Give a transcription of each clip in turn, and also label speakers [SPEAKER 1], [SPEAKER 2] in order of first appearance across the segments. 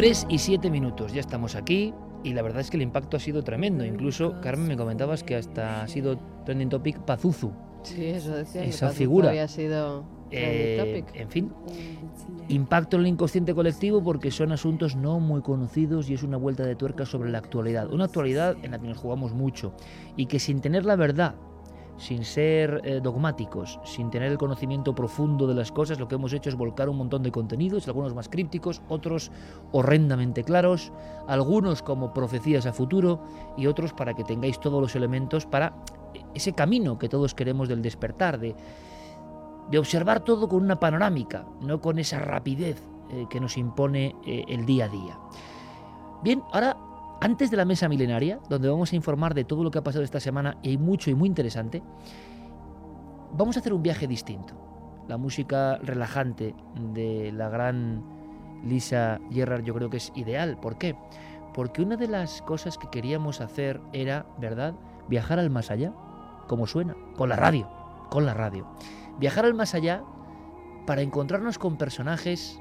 [SPEAKER 1] 3 y 7 minutos, ya estamos aquí y la verdad es que el impacto ha sido tremendo. Incluso, Carmen, me comentabas que hasta ha sido trending topic Pazuzu.
[SPEAKER 2] Sí, eso decía.
[SPEAKER 1] Esa
[SPEAKER 2] Pazuzu
[SPEAKER 1] figura.
[SPEAKER 2] Había sido
[SPEAKER 1] Eh,
[SPEAKER 2] trending topic.
[SPEAKER 1] en fin, impacto en el inconsciente colectivo porque son asuntos no muy conocidos y es una vuelta de tuerca sobre la actualidad. Una actualidad en la que nos jugamos mucho y que sin tener la verdad, sin ser eh, dogmáticos, sin tener el conocimiento profundo de las cosas, lo que hemos hecho es volcar un montón de contenidos, algunos más crípticos, otros horrendamente claros, algunos como profecías a futuro y otros para que tengáis todos los elementos para ese camino que todos queremos del despertar, de de observar todo con una panorámica, no con esa rapidez eh, que nos impone eh, el día a día. Bien, ahora, antes de la mesa milenaria, donde vamos a informar de todo lo que ha pasado esta semana, y hay mucho y muy interesante, vamos a hacer un viaje distinto. La música relajante de la gran Lisa Gerrard yo creo que es ideal. ¿Por qué? Porque una de las cosas que queríamos hacer era, ¿verdad?, viajar al más allá, como suena, con la radio, con la radio viajar al más allá para encontrarnos con personajes,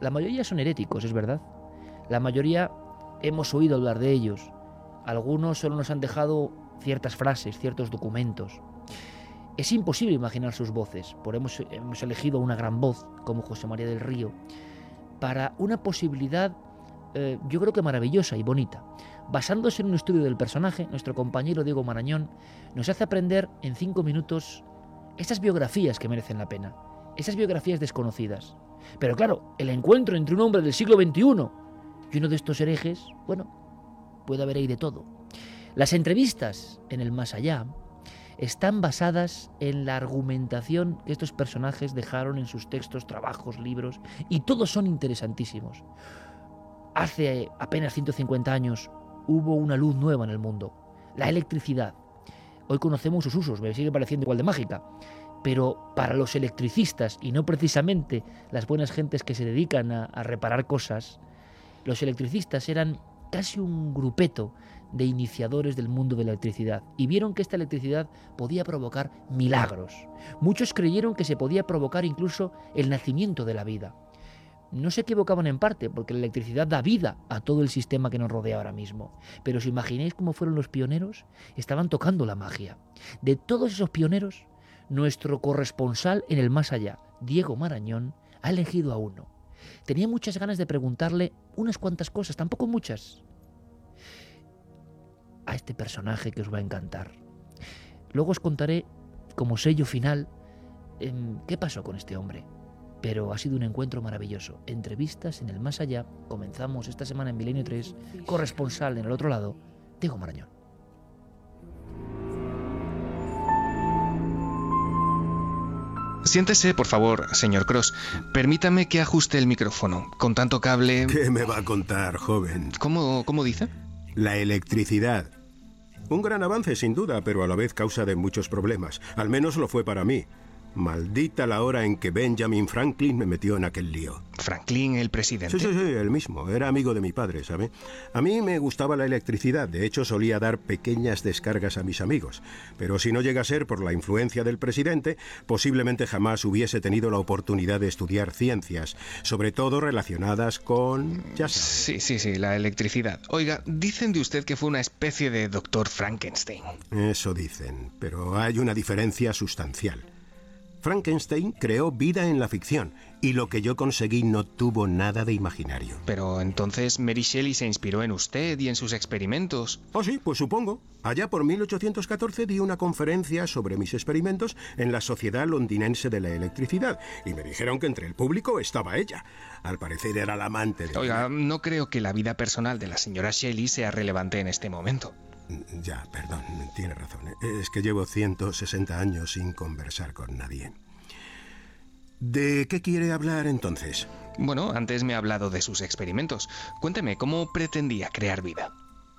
[SPEAKER 1] la mayoría son heréticos, es verdad. La mayoría hemos oído hablar de ellos. Algunos solo nos han dejado ciertas frases, ciertos documentos. Es imposible imaginar sus voces, por hemos, hemos elegido una gran voz como José María del Río para una posibilidad eh, yo creo que maravillosa y bonita. Basándose en un estudio del personaje, nuestro compañero Diego Marañón nos hace aprender en cinco minutos esas biografías que merecen la pena, esas biografías desconocidas. Pero claro, el encuentro entre un hombre del siglo XXI y uno de estos herejes, bueno, puede haber ahí de todo. Las entrevistas en el más allá están basadas en la argumentación que estos personajes dejaron en sus textos, trabajos, libros, y todos son interesantísimos. Hace apenas 150 años hubo una luz nueva en el mundo, la electricidad. Hoy conocemos sus usos, me sigue pareciendo igual de mágica. Pero para los electricistas, y no precisamente las buenas gentes que se dedican a, a reparar cosas, los electricistas eran casi un grupeto de iniciadores del mundo de la electricidad y vieron que esta electricidad podía provocar milagros. Muchos creyeron que se podía provocar incluso el nacimiento de la vida. No se equivocaban en parte, porque la electricidad da vida a todo el sistema que nos rodea ahora mismo. Pero si imagináis cómo fueron los pioneros, estaban tocando la magia. De todos esos pioneros, nuestro corresponsal en el más allá, Diego Marañón, ha elegido a uno. Tenía muchas ganas de preguntarle unas cuantas cosas, tampoco muchas, a este personaje que os va a encantar. Luego os contaré, como sello final, em, qué pasó con este hombre. Pero ha sido un encuentro maravilloso. Entrevistas en el más allá. Comenzamos esta semana en Milenio 3. Corresponsal en el otro lado, Diego Marañón.
[SPEAKER 3] Siéntese, por favor, señor Cross. Permítame que ajuste el micrófono. Con tanto cable...
[SPEAKER 4] ¿Qué me va a contar, joven?
[SPEAKER 3] ¿Cómo, cómo dice?
[SPEAKER 4] La electricidad. Un gran avance, sin duda, pero a la vez causa de muchos problemas. Al menos lo fue para mí. Maldita la hora en que Benjamin Franklin me metió en aquel lío.
[SPEAKER 3] Franklin, el presidente.
[SPEAKER 4] Sí, sí, sí, el mismo. Era amigo de mi padre, ¿sabe? A mí me gustaba la electricidad. De hecho, solía dar pequeñas descargas a mis amigos. Pero si no llega a ser por la influencia del presidente, posiblemente jamás hubiese tenido la oportunidad de estudiar ciencias, sobre todo relacionadas con... Ya sabe.
[SPEAKER 3] Sí, sí, sí, la electricidad. Oiga, dicen de usted que fue una especie de doctor Frankenstein.
[SPEAKER 4] Eso dicen, pero hay una diferencia sustancial. Frankenstein creó vida en la ficción y lo que yo conseguí no tuvo nada de imaginario.
[SPEAKER 3] Pero entonces Mary Shelley se inspiró en usted y en sus experimentos.
[SPEAKER 4] Oh, sí, pues supongo. Allá por 1814 di una conferencia sobre mis experimentos en la Sociedad Londinense de la Electricidad y me dijeron que entre el público estaba ella. Al parecer era la amante de...
[SPEAKER 3] Oiga, no creo que la vida personal de la señora Shelley sea relevante en este momento.
[SPEAKER 4] Ya, perdón, tiene razón. Es que llevo 160 años sin conversar con nadie. ¿De qué quiere hablar entonces?
[SPEAKER 3] Bueno, antes me ha hablado de sus experimentos. Cuénteme, ¿cómo pretendía crear vida?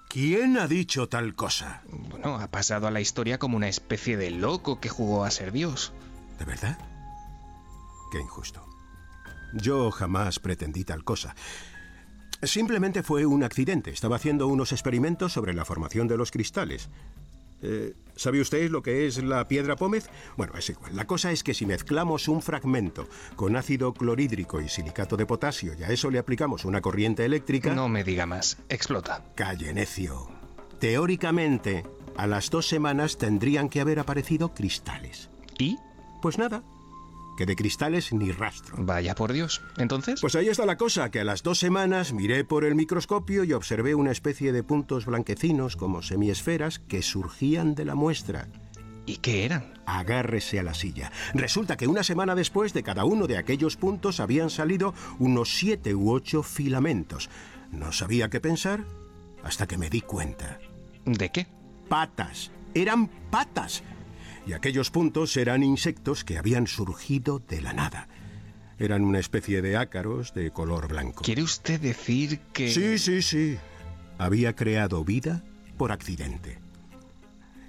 [SPEAKER 4] ¿Quién ha dicho tal cosa?
[SPEAKER 3] Bueno, ha pasado a la historia como una especie de loco que jugó a ser Dios.
[SPEAKER 4] ¿De verdad? Qué injusto. Yo jamás pretendí tal cosa. Simplemente fue un accidente. Estaba haciendo unos experimentos sobre la formación de los cristales. Eh, ¿Sabe usted lo que es la piedra pómez? Bueno, es igual. La cosa es que si mezclamos un fragmento con ácido clorhídrico y silicato de potasio y a eso le aplicamos una corriente eléctrica...
[SPEAKER 3] No me diga más. Explota.
[SPEAKER 4] Calle, necio. Teóricamente, a las dos semanas tendrían que haber aparecido cristales.
[SPEAKER 3] ¿Y?
[SPEAKER 4] Pues nada, que de cristales ni rastro.
[SPEAKER 3] Vaya por Dios. ¿Entonces?
[SPEAKER 4] Pues ahí está la cosa, que a las dos semanas miré por el microscopio y observé una especie de puntos blanquecinos como semiesferas que surgían de la muestra.
[SPEAKER 3] ¿Y qué eran?
[SPEAKER 4] Agárrese a la silla. Resulta que una semana después de cada uno de aquellos puntos habían salido unos siete u ocho filamentos. No sabía qué pensar hasta que me di cuenta.
[SPEAKER 3] ¿De qué?
[SPEAKER 4] Patas. Eran patas y aquellos puntos eran insectos que habían surgido de la nada. Eran una especie de ácaros de color blanco.
[SPEAKER 3] ¿Quiere usted decir que...
[SPEAKER 4] Sí, sí, sí. Había creado vida por accidente.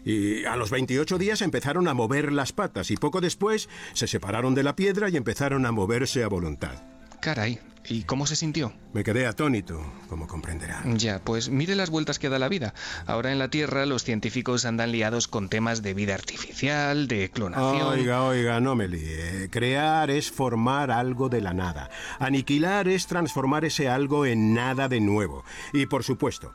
[SPEAKER 4] Y a los 28 días empezaron a mover las patas y poco después se separaron de la piedra y empezaron a moverse a voluntad.
[SPEAKER 3] Caray, ¿y cómo se sintió?
[SPEAKER 4] Me quedé atónito, como comprenderá.
[SPEAKER 3] Ya, pues mire las vueltas que da la vida. Ahora en la Tierra los científicos andan liados con temas de vida artificial, de clonación.
[SPEAKER 4] Oiga, oiga, no me líe. Crear es formar algo de la nada. Aniquilar es transformar ese algo en nada de nuevo. Y por supuesto,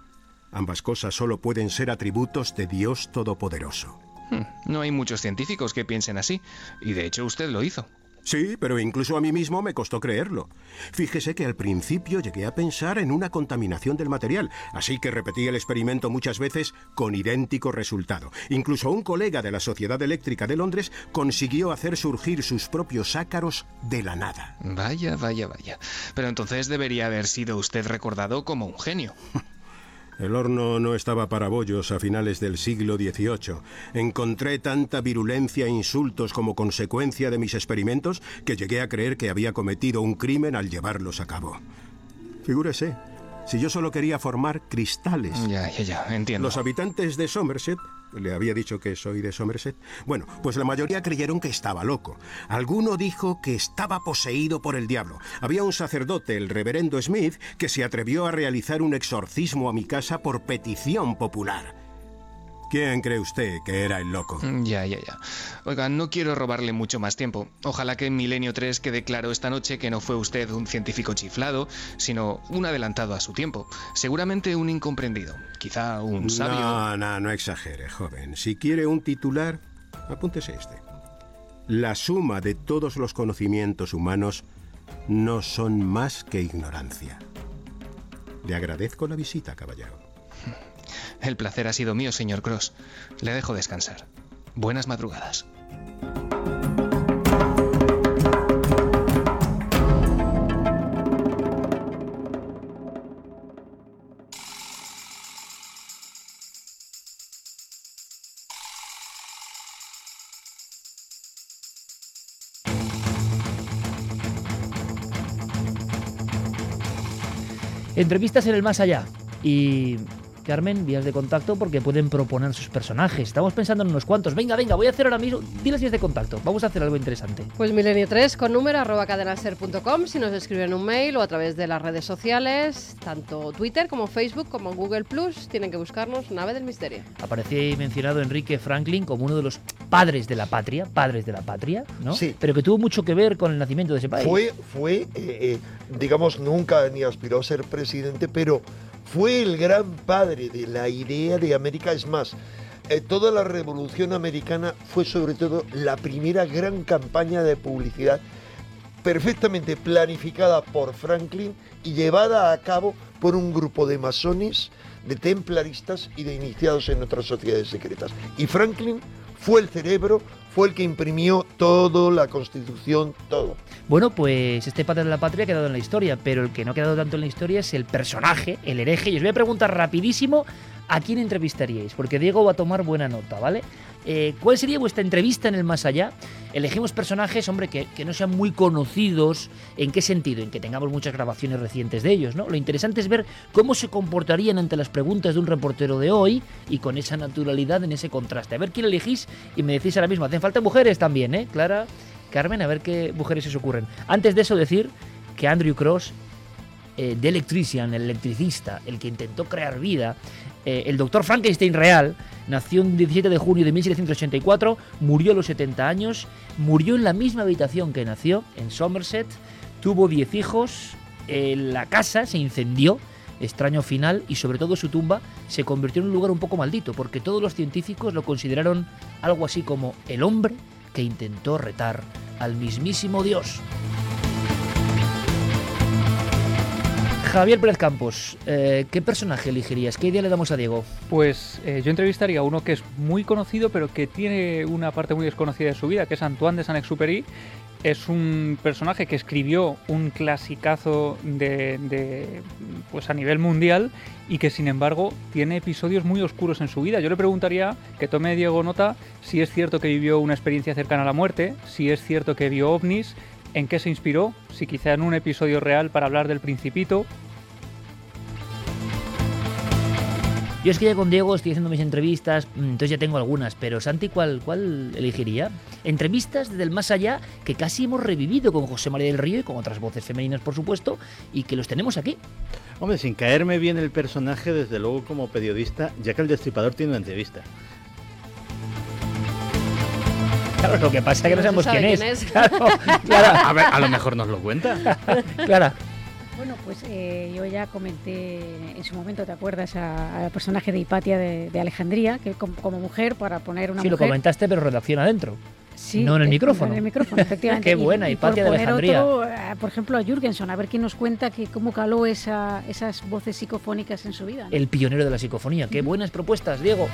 [SPEAKER 4] ambas cosas solo pueden ser atributos de Dios Todopoderoso.
[SPEAKER 3] Hmm, no hay muchos científicos que piensen así, y de hecho usted lo hizo.
[SPEAKER 4] Sí, pero incluso a mí mismo me costó creerlo. Fíjese que al principio llegué a pensar en una contaminación del material, así que repetí el experimento muchas veces con idéntico resultado. Incluso un colega de la Sociedad Eléctrica de Londres consiguió hacer surgir sus propios ácaros de la nada.
[SPEAKER 3] Vaya, vaya, vaya. Pero entonces debería haber sido usted recordado como un genio.
[SPEAKER 4] El horno no estaba para bollos a finales del siglo XVIII. Encontré tanta virulencia e insultos como consecuencia de mis experimentos que llegué a creer que había cometido un crimen al llevarlos a cabo. Figúrese, si yo solo quería formar cristales.
[SPEAKER 3] Ya, ya, ya, entiendo.
[SPEAKER 4] Los habitantes de Somerset, le había dicho que soy de Somerset, bueno, pues la mayoría creyeron que estaba loco. Alguno dijo que estaba poseído por el diablo. Había un sacerdote, el reverendo Smith, que se atrevió a realizar un exorcismo a mi casa por petición popular. ¿Quién cree usted que era el loco?
[SPEAKER 3] Mm, Ya, ya, ya. Oiga, no quiero robarle mucho más tiempo. Ojalá que en Milenio 3 quede claro esta noche que no fue usted un científico chiflado, sino un adelantado a su tiempo. Seguramente un incomprendido. Quizá un sabio.
[SPEAKER 4] No, no, no exagere, joven. Si quiere un titular, apúntese este. La suma de todos los conocimientos humanos no son más que ignorancia. Le agradezco la visita, caballero.
[SPEAKER 3] El placer ha sido mío, señor Cross. Le dejo descansar. Buenas madrugadas.
[SPEAKER 1] Entrevistas en el más allá. Y Carmen, vías de contacto porque pueden proponer sus personajes. Estamos pensando en unos cuantos. Venga, venga, voy a hacer ahora mismo. Di las vías de contacto. Vamos a hacer algo interesante.
[SPEAKER 2] Pues milenio 3 con número arroba cadenaser.com si nos escriben un mail o a través de las redes sociales, tanto Twitter como Facebook como Google Plus, tienen que buscarnos Nave del Misterio.
[SPEAKER 1] Aparecía ahí mencionado Enrique Franklin como uno de los padres de la patria, padres de la patria, ¿no?
[SPEAKER 5] Sí.
[SPEAKER 1] Pero que tuvo mucho que ver con el nacimiento de ese país.
[SPEAKER 5] Fue, fue eh, eh, digamos, nunca ni aspiró a ser presidente, pero fue el gran padre de la idea de América. Es más, eh, toda la revolución americana fue sobre todo la primera gran campaña de publicidad perfectamente planificada por Franklin y llevada a cabo por un grupo de masones, de templaristas y de iniciados en otras sociedades secretas. Y Franklin fue el cerebro, fue el que imprimió todo, la constitución, todo.
[SPEAKER 1] Bueno, pues este padre de la patria ha quedado en la historia, pero el que no ha quedado tanto en la historia es el personaje, el hereje. Y os voy a preguntar rapidísimo a quién entrevistaríais, porque Diego va a tomar buena nota, ¿vale? Eh, ¿Cuál sería vuestra entrevista en el más allá? Elegimos personajes, hombre, que, no sean muy conocidos. ¿En qué sentido? En que tengamos muchas grabaciones recientes de ellos, ¿no? Lo interesante es ver cómo se comportarían ante las preguntas de un reportero de hoy y con esa naturalidad en ese contraste. A ver quién elegís y me decís ahora mismo. Hacen falta mujeres también, ¿eh? Clara, Carmen, a ver qué mujeres se ocurren. Antes de eso, decir que Andrew Cross, eh, de Electrician, el electricista, el que intentó crear vida, eh, el doctor Frankenstein real, nació el 17 de junio de 1784, murió a los 70 años, murió en la misma habitación que nació, en Somerset, tuvo 10 hijos, eh, la casa se incendió, extraño final, y sobre todo su tumba se convirtió en un lugar un poco maldito, porque todos los científicos lo consideraron algo así como el hombre que intentó retar al mismísimo Dios. Javier Pérez Campos, eh, ¿qué personaje elegirías? ¿Qué idea le damos a Diego?
[SPEAKER 6] Pues eh, yo entrevistaría a uno que es muy conocido, pero que tiene una parte muy desconocida de su vida, que es Antoine de Saint-Exupéry. Es un personaje que escribió un clasicazo de, de, pues a nivel mundial y que sin embargo tiene episodios muy oscuros en su vida. Yo le preguntaría que tome Diego nota si es cierto que vivió una experiencia cercana a la muerte, si es cierto que vio ovnis, en qué se inspiró, si quizá en un episodio real para hablar del principito
[SPEAKER 1] Yo es que ya con Diego estoy haciendo mis entrevistas, mm, entonces ya tengo algunas, pero Santi, ¿cuál, cuál elegiría? Entrevistas desde el más allá que casi hemos revivido con José María del Río y con otras voces femeninas, por supuesto, y que los tenemos aquí.
[SPEAKER 7] Hombre, sin caerme bien el personaje, desde luego como periodista, ya que el destripador tiene una entrevista.
[SPEAKER 1] Claro, lo que pasa es que no,
[SPEAKER 2] No
[SPEAKER 1] sabemos
[SPEAKER 2] sabe
[SPEAKER 1] quién es. Claro, claro,
[SPEAKER 7] A ver, a lo mejor nos lo cuenta.
[SPEAKER 1] Clara.
[SPEAKER 8] Bueno, pues eh, yo ya comenté en su momento, ¿te acuerdas? a- Al personaje de Hipatia de, de Alejandría, que como, como mujer, para poner una
[SPEAKER 1] Sí, lo
[SPEAKER 8] mujer...
[SPEAKER 1] comentaste, pero redacción adentro.
[SPEAKER 8] Sí,
[SPEAKER 1] no en el
[SPEAKER 8] eh,
[SPEAKER 1] micrófono.
[SPEAKER 8] no en el micrófono, efectivamente.
[SPEAKER 1] Qué buena,
[SPEAKER 8] y, y
[SPEAKER 1] Hipatia
[SPEAKER 8] por
[SPEAKER 1] de Alejandría.
[SPEAKER 8] otro, eh, por ejemplo, a Jürgenson, a ver quién nos cuenta que cómo caló esa, esas voces psicofónicas en su vida. ¿no?
[SPEAKER 1] El pionero de la psicofonía. Qué buenas propuestas, Diego.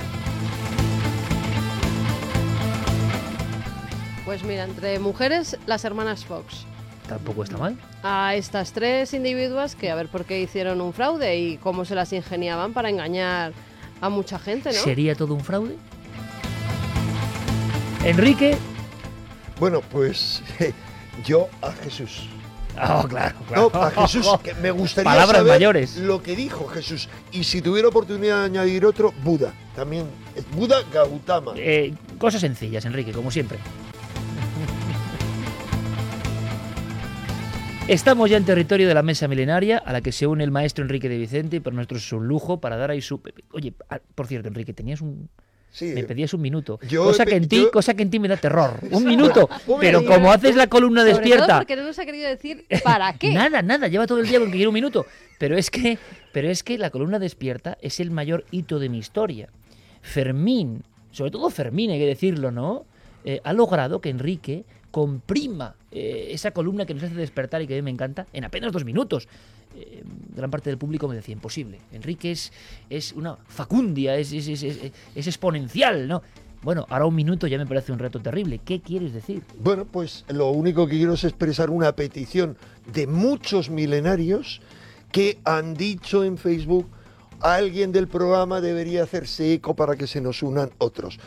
[SPEAKER 2] Pues mira, entre mujeres, las hermanas Fox.
[SPEAKER 1] Tampoco está mal.
[SPEAKER 2] A estas tres individuas que a ver por qué hicieron un fraude y cómo se las ingeniaban para engañar a mucha gente, ¿no?
[SPEAKER 1] ¿Sería todo un fraude? Enrique.
[SPEAKER 5] Bueno, pues yo a Jesús.
[SPEAKER 1] Oh, claro,
[SPEAKER 5] No,
[SPEAKER 1] claro.
[SPEAKER 5] a Jesús, que me gustaría
[SPEAKER 1] Palabras
[SPEAKER 5] saber
[SPEAKER 1] mayores.
[SPEAKER 5] lo que dijo Jesús. Y si tuviera oportunidad de añadir otro, Buda. También, Buda Gautama.
[SPEAKER 1] Eh, cosas sencillas, Enrique, como siempre. Estamos ya en territorio de la mesa milenaria a la que se une el maestro Enrique de Vicente y para nosotros es un lujo para dar ahí su... Oye, ah, por cierto, Enrique, tenías un...
[SPEAKER 5] Sí,
[SPEAKER 1] Me pedías un minuto.
[SPEAKER 5] yo
[SPEAKER 1] cosa que en ti,
[SPEAKER 5] yo-
[SPEAKER 1] cosa que en ti me da terror. Un minuto. Pero como haces la columna
[SPEAKER 2] Sobre todo
[SPEAKER 1] despierta.
[SPEAKER 2] porque no nos ha querido decir para qué.
[SPEAKER 1] Nada, nada, lleva todo el día con que quiere un minuto. Pero es que, pero es que la columna despierta es el mayor hito de mi historia. Fermín, sobre todo Fermín, hay que decirlo, ¿no? Eh, ha logrado que Enrique comprima eh, esa columna que nos hace despertar y que a mí me encanta en apenas dos minutos. Eh, gran parte del público me decía, imposible. Enrique es, es una facundia, es, es, es- exponencial, ¿no? Bueno, ahora un minuto ya me parece un reto terrible. ¿Qué quieres decir?
[SPEAKER 5] Bueno, pues lo único que quiero es expresar una petición de muchos milenarios que han dicho en Facebook alguien del programa debería hacerse eco para que se nos unan otros.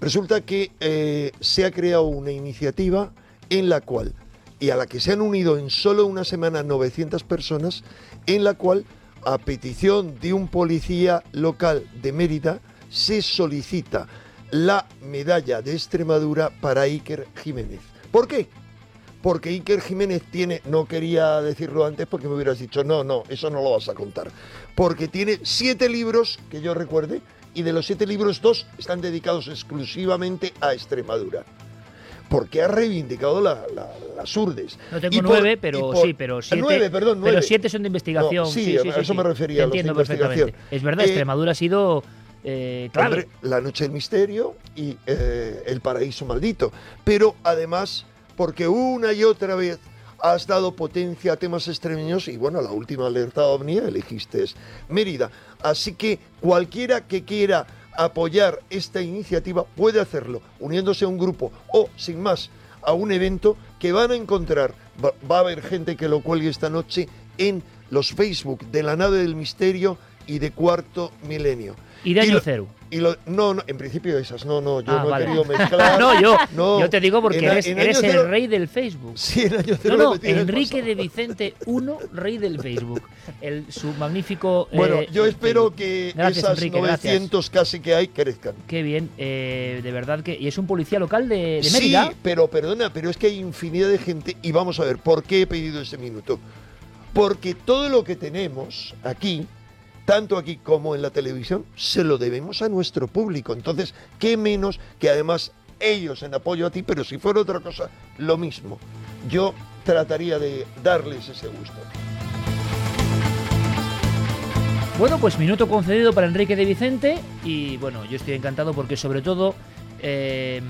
[SPEAKER 5] Resulta que eh, se ha creado una iniciativa en la cual, y a la que se han unido en solo una semana 900 personas, en la cual, a petición de un policía local de Mérida, se solicita la medalla de Extremadura para Iker Jiménez. ¿Por qué? Porque Iker Jiménez tiene, no quería decirlo antes porque me hubieras dicho, no, no, eso no lo vas a contar. Porque tiene siete libros, que yo recuerde, y de los siete libros, dos están dedicados exclusivamente a Extremadura. Porque ha reivindicado la- la- las urdes.
[SPEAKER 1] No tengo
[SPEAKER 5] Y por-
[SPEAKER 1] nueve,
[SPEAKER 5] y
[SPEAKER 1] pero
[SPEAKER 5] por-
[SPEAKER 1] sí, pero siete.
[SPEAKER 5] Nueve, perdón, nueve.
[SPEAKER 1] Pero siete son de investigación.
[SPEAKER 5] No, sí,
[SPEAKER 1] sí, sí,
[SPEAKER 5] a
[SPEAKER 1] sí,
[SPEAKER 5] eso me refería,
[SPEAKER 1] Te
[SPEAKER 5] los de
[SPEAKER 1] entiendo perfectamente. Es verdad,
[SPEAKER 5] Eh,
[SPEAKER 1] Extremadura ha sido eh, clave.
[SPEAKER 5] La Noche del Misterio y eh, El Paraíso Maldito. Pero además, porque una y otra vez has dado potencia a temas extremeños y bueno, la última alerta ovni elegiste Mérida. Así que cualquiera que quiera apoyar esta iniciativa puede hacerlo uniéndose a un grupo o, sin más, a un evento que van a encontrar. Va, va a haber gente que lo cuelgue esta noche en los Facebook de la nave del misterio y de Cuarto Milenio.
[SPEAKER 1] Y de año
[SPEAKER 5] lo-
[SPEAKER 1] cero.
[SPEAKER 5] y lo- no, no, en principio esas, no, no, yo
[SPEAKER 1] Ah,
[SPEAKER 5] no he querido mezclar.
[SPEAKER 1] no, yo,
[SPEAKER 5] No,
[SPEAKER 1] yo te digo porque
[SPEAKER 5] en
[SPEAKER 1] eres,
[SPEAKER 5] en
[SPEAKER 1] eres
[SPEAKER 5] año
[SPEAKER 1] el rey del Facebook.
[SPEAKER 5] Sí, en año
[SPEAKER 1] No,
[SPEAKER 5] cero
[SPEAKER 1] no,
[SPEAKER 5] el
[SPEAKER 1] Enrique de Vicente I, rey del Facebook. El, su magnífico.
[SPEAKER 5] Bueno,
[SPEAKER 1] eh,
[SPEAKER 5] yo espero que
[SPEAKER 1] Gracias,
[SPEAKER 5] esas
[SPEAKER 1] Enrique, gracias.
[SPEAKER 5] 900 casi que hay crezcan.
[SPEAKER 1] Qué bien, eh, de verdad que. Y es un policía local de, de Mérida.
[SPEAKER 5] Sí, pero perdona, pero es que hay infinidad de gente y vamos a ver, ¿por qué he pedido ese minuto? Porque todo lo que tenemos aquí, tanto aquí como en la televisión, se lo debemos a nuestro público. Entonces, ¿qué menos que además ellos en apoyo a ti, pero si fuera otra cosa, lo mismo. Yo trataría de darles ese gusto.
[SPEAKER 1] Bueno, pues minuto concedido para Enrique de Vicente y bueno, yo estoy encantado porque sobre todo eh,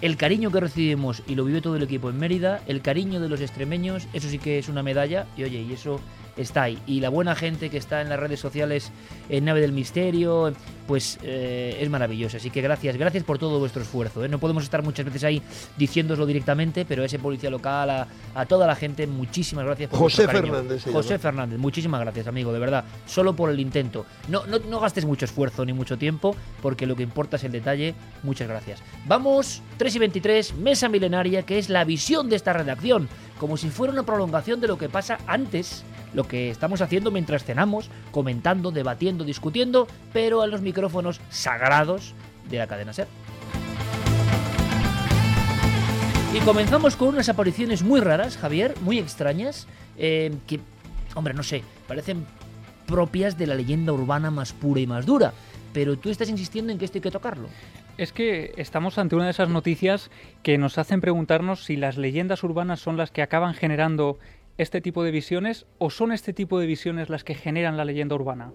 [SPEAKER 1] el cariño que recibimos y lo vive todo el equipo en Mérida, el cariño de los extremeños, eso sí que es una medalla y oye, y eso está ahí. Y la buena gente que está en las redes sociales, en Nave del Misterio, pues eh, es maravilloso. Así que gracias, gracias por todo vuestro esfuerzo. ¿eh? No podemos estar muchas veces ahí diciéndoslo directamente, pero a ese policía local, a, a toda la gente, muchísimas gracias por
[SPEAKER 5] José. Fernández
[SPEAKER 1] José. Fernández, muchísimas gracias, amigo, de verdad. Solo por el intento. No, no, no gastes mucho esfuerzo ni mucho tiempo, porque lo que importa es el detalle. Muchas gracias. Vamos, 3 y 23, Mesa Milenaria, que es la visión de esta redacción, como si fuera una prolongación de lo que pasa antes, lo que estamos haciendo mientras cenamos, comentando, debatiendo, discutiendo, pero a los micrófonos sagrados de la cadena SER. Y comenzamos con unas apariciones muy raras, Javier, muy extrañas, eh, que, hombre, no sé, parecen propias de la leyenda urbana más pura y más dura. Pero tú estás insistiendo en que esto hay que tocarlo.
[SPEAKER 6] Es que estamos ante una de esas noticias que nos hacen preguntarnos si las leyendas urbanas son las que acaban generando este tipo de visiones o son este tipo de visiones las que generan la leyenda urbana.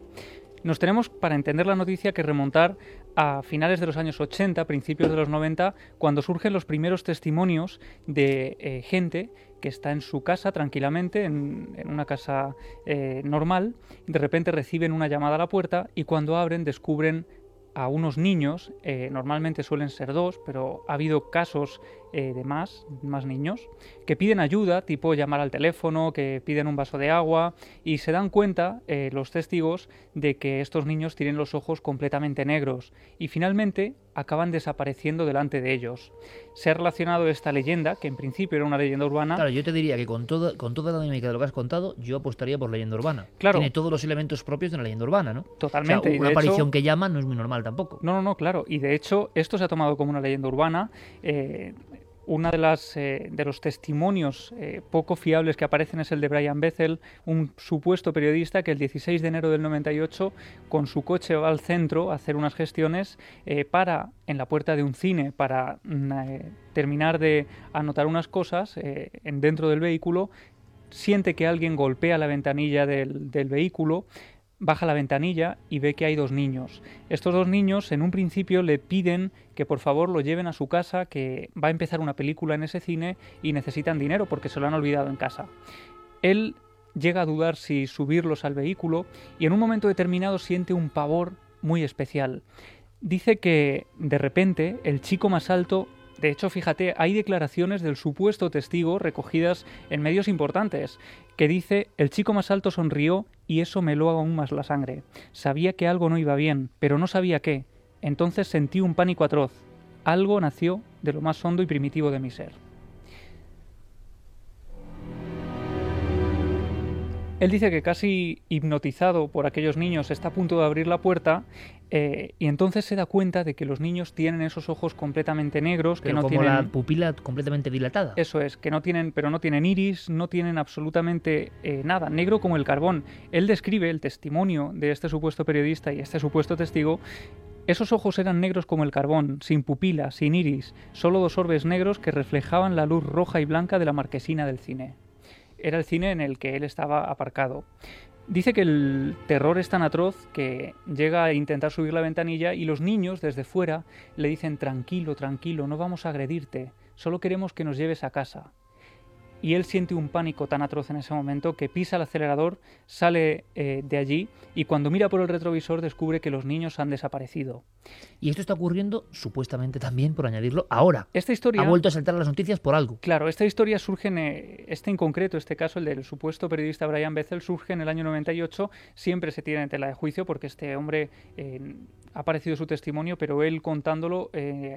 [SPEAKER 6] Nos tenemos, para entender la noticia, que remontar a finales de los años 80, principios de los 90, cuando surgen los primeros testimonios de eh, gente que está en su casa tranquilamente, en, una casa eh, normal, de repente reciben una llamada a la puerta y cuando abren descubren a unos niños, eh, normalmente suelen ser dos, pero ha habido casos eh, de más, más niños, que piden ayuda, tipo llamar al teléfono, que piden un vaso de agua, y se dan cuenta eh, los testigos de que estos niños tienen los ojos completamente negros, y finalmente acaban desapareciendo delante de ellos. Se ha relacionado esta leyenda, que en principio era una leyenda urbana,
[SPEAKER 1] Claro, yo te diría que con, todo, con toda la dinámica de lo que has contado, yo apostaría por leyenda urbana.
[SPEAKER 6] Claro.
[SPEAKER 1] Tiene todos los elementos propios de una leyenda urbana, ¿no?
[SPEAKER 6] Totalmente,
[SPEAKER 1] O sea,
[SPEAKER 6] y
[SPEAKER 1] una
[SPEAKER 6] hecho-
[SPEAKER 1] aparición que llama no es muy normal tampoco.
[SPEAKER 6] No, no, no, claro. Y de hecho, esto se ha tomado como una leyenda urbana. Eh, una de las eh, de los testimonios eh, poco fiables que aparecen es el de Brian Bethel, un supuesto periodista que el 16 de enero del 98 con su coche va al centro a hacer unas gestiones eh, para en la puerta de un cine para mm, terminar de anotar unas cosas en dentro del vehículo siente que alguien golpea la ventanilla del, del vehículo, baja la ventanilla y ve que hay dos niños. Estos dos niños en un principio le piden que por favor lo lleven a su casa, que va a empezar una película en ese cine y necesitan dinero porque se lo han olvidado en casa. Él llega a dudar si subirlos al vehículo y en un momento determinado siente un pavor muy especial. Dice que de repente el chico más alto de hecho, fíjate, hay declaraciones del supuesto testigo recogidas en medios importantes, que dice, el chico más alto sonrió y eso me lo aún más la sangre. Sabía que algo no iba bien, pero no sabía qué. Entonces sentí un pánico atroz. Algo nació de lo más hondo y primitivo de mi ser. Él dice que casi hipnotizado por aquellos niños está a punto de abrir la puerta eh, y entonces se da cuenta de que los niños tienen esos ojos completamente negros, que no
[SPEAKER 1] como
[SPEAKER 6] tienen...
[SPEAKER 1] la pupila completamente dilatada.
[SPEAKER 6] Eso es, que no tienen, pero no tienen iris, no tienen absolutamente eh, nada, negro como el carbón. Él describe el testimonio de este supuesto periodista y este supuesto testigo. Esos ojos eran negros como el carbón, sin pupila, sin iris, solo dos orbes negros que reflejaban la luz roja y blanca de la marquesina del cine. Era el cine en el que él estaba aparcado. Dice que el terror es tan atroz que llega a intentar subir la ventanilla y los niños desde fuera le dicen tranquilo, tranquilo, no vamos a agredirte, solo queremos que nos lleves a casa y él siente un pánico tan atroz en ese momento que pisa el acelerador, sale eh, de allí y cuando mira por el retrovisor descubre que los niños han desaparecido.
[SPEAKER 1] Y esto está ocurriendo supuestamente también, por añadirlo, ahora.
[SPEAKER 6] Esta historia
[SPEAKER 1] ha vuelto a saltar las noticias por algo.
[SPEAKER 6] Claro, esta historia surge en eh, este en concreto, este caso, el del supuesto periodista Brian Bethel, surge en el año 98. Siempre se tiene en tela de juicio porque este hombre eh, ha aparecido su testimonio, pero él contándolo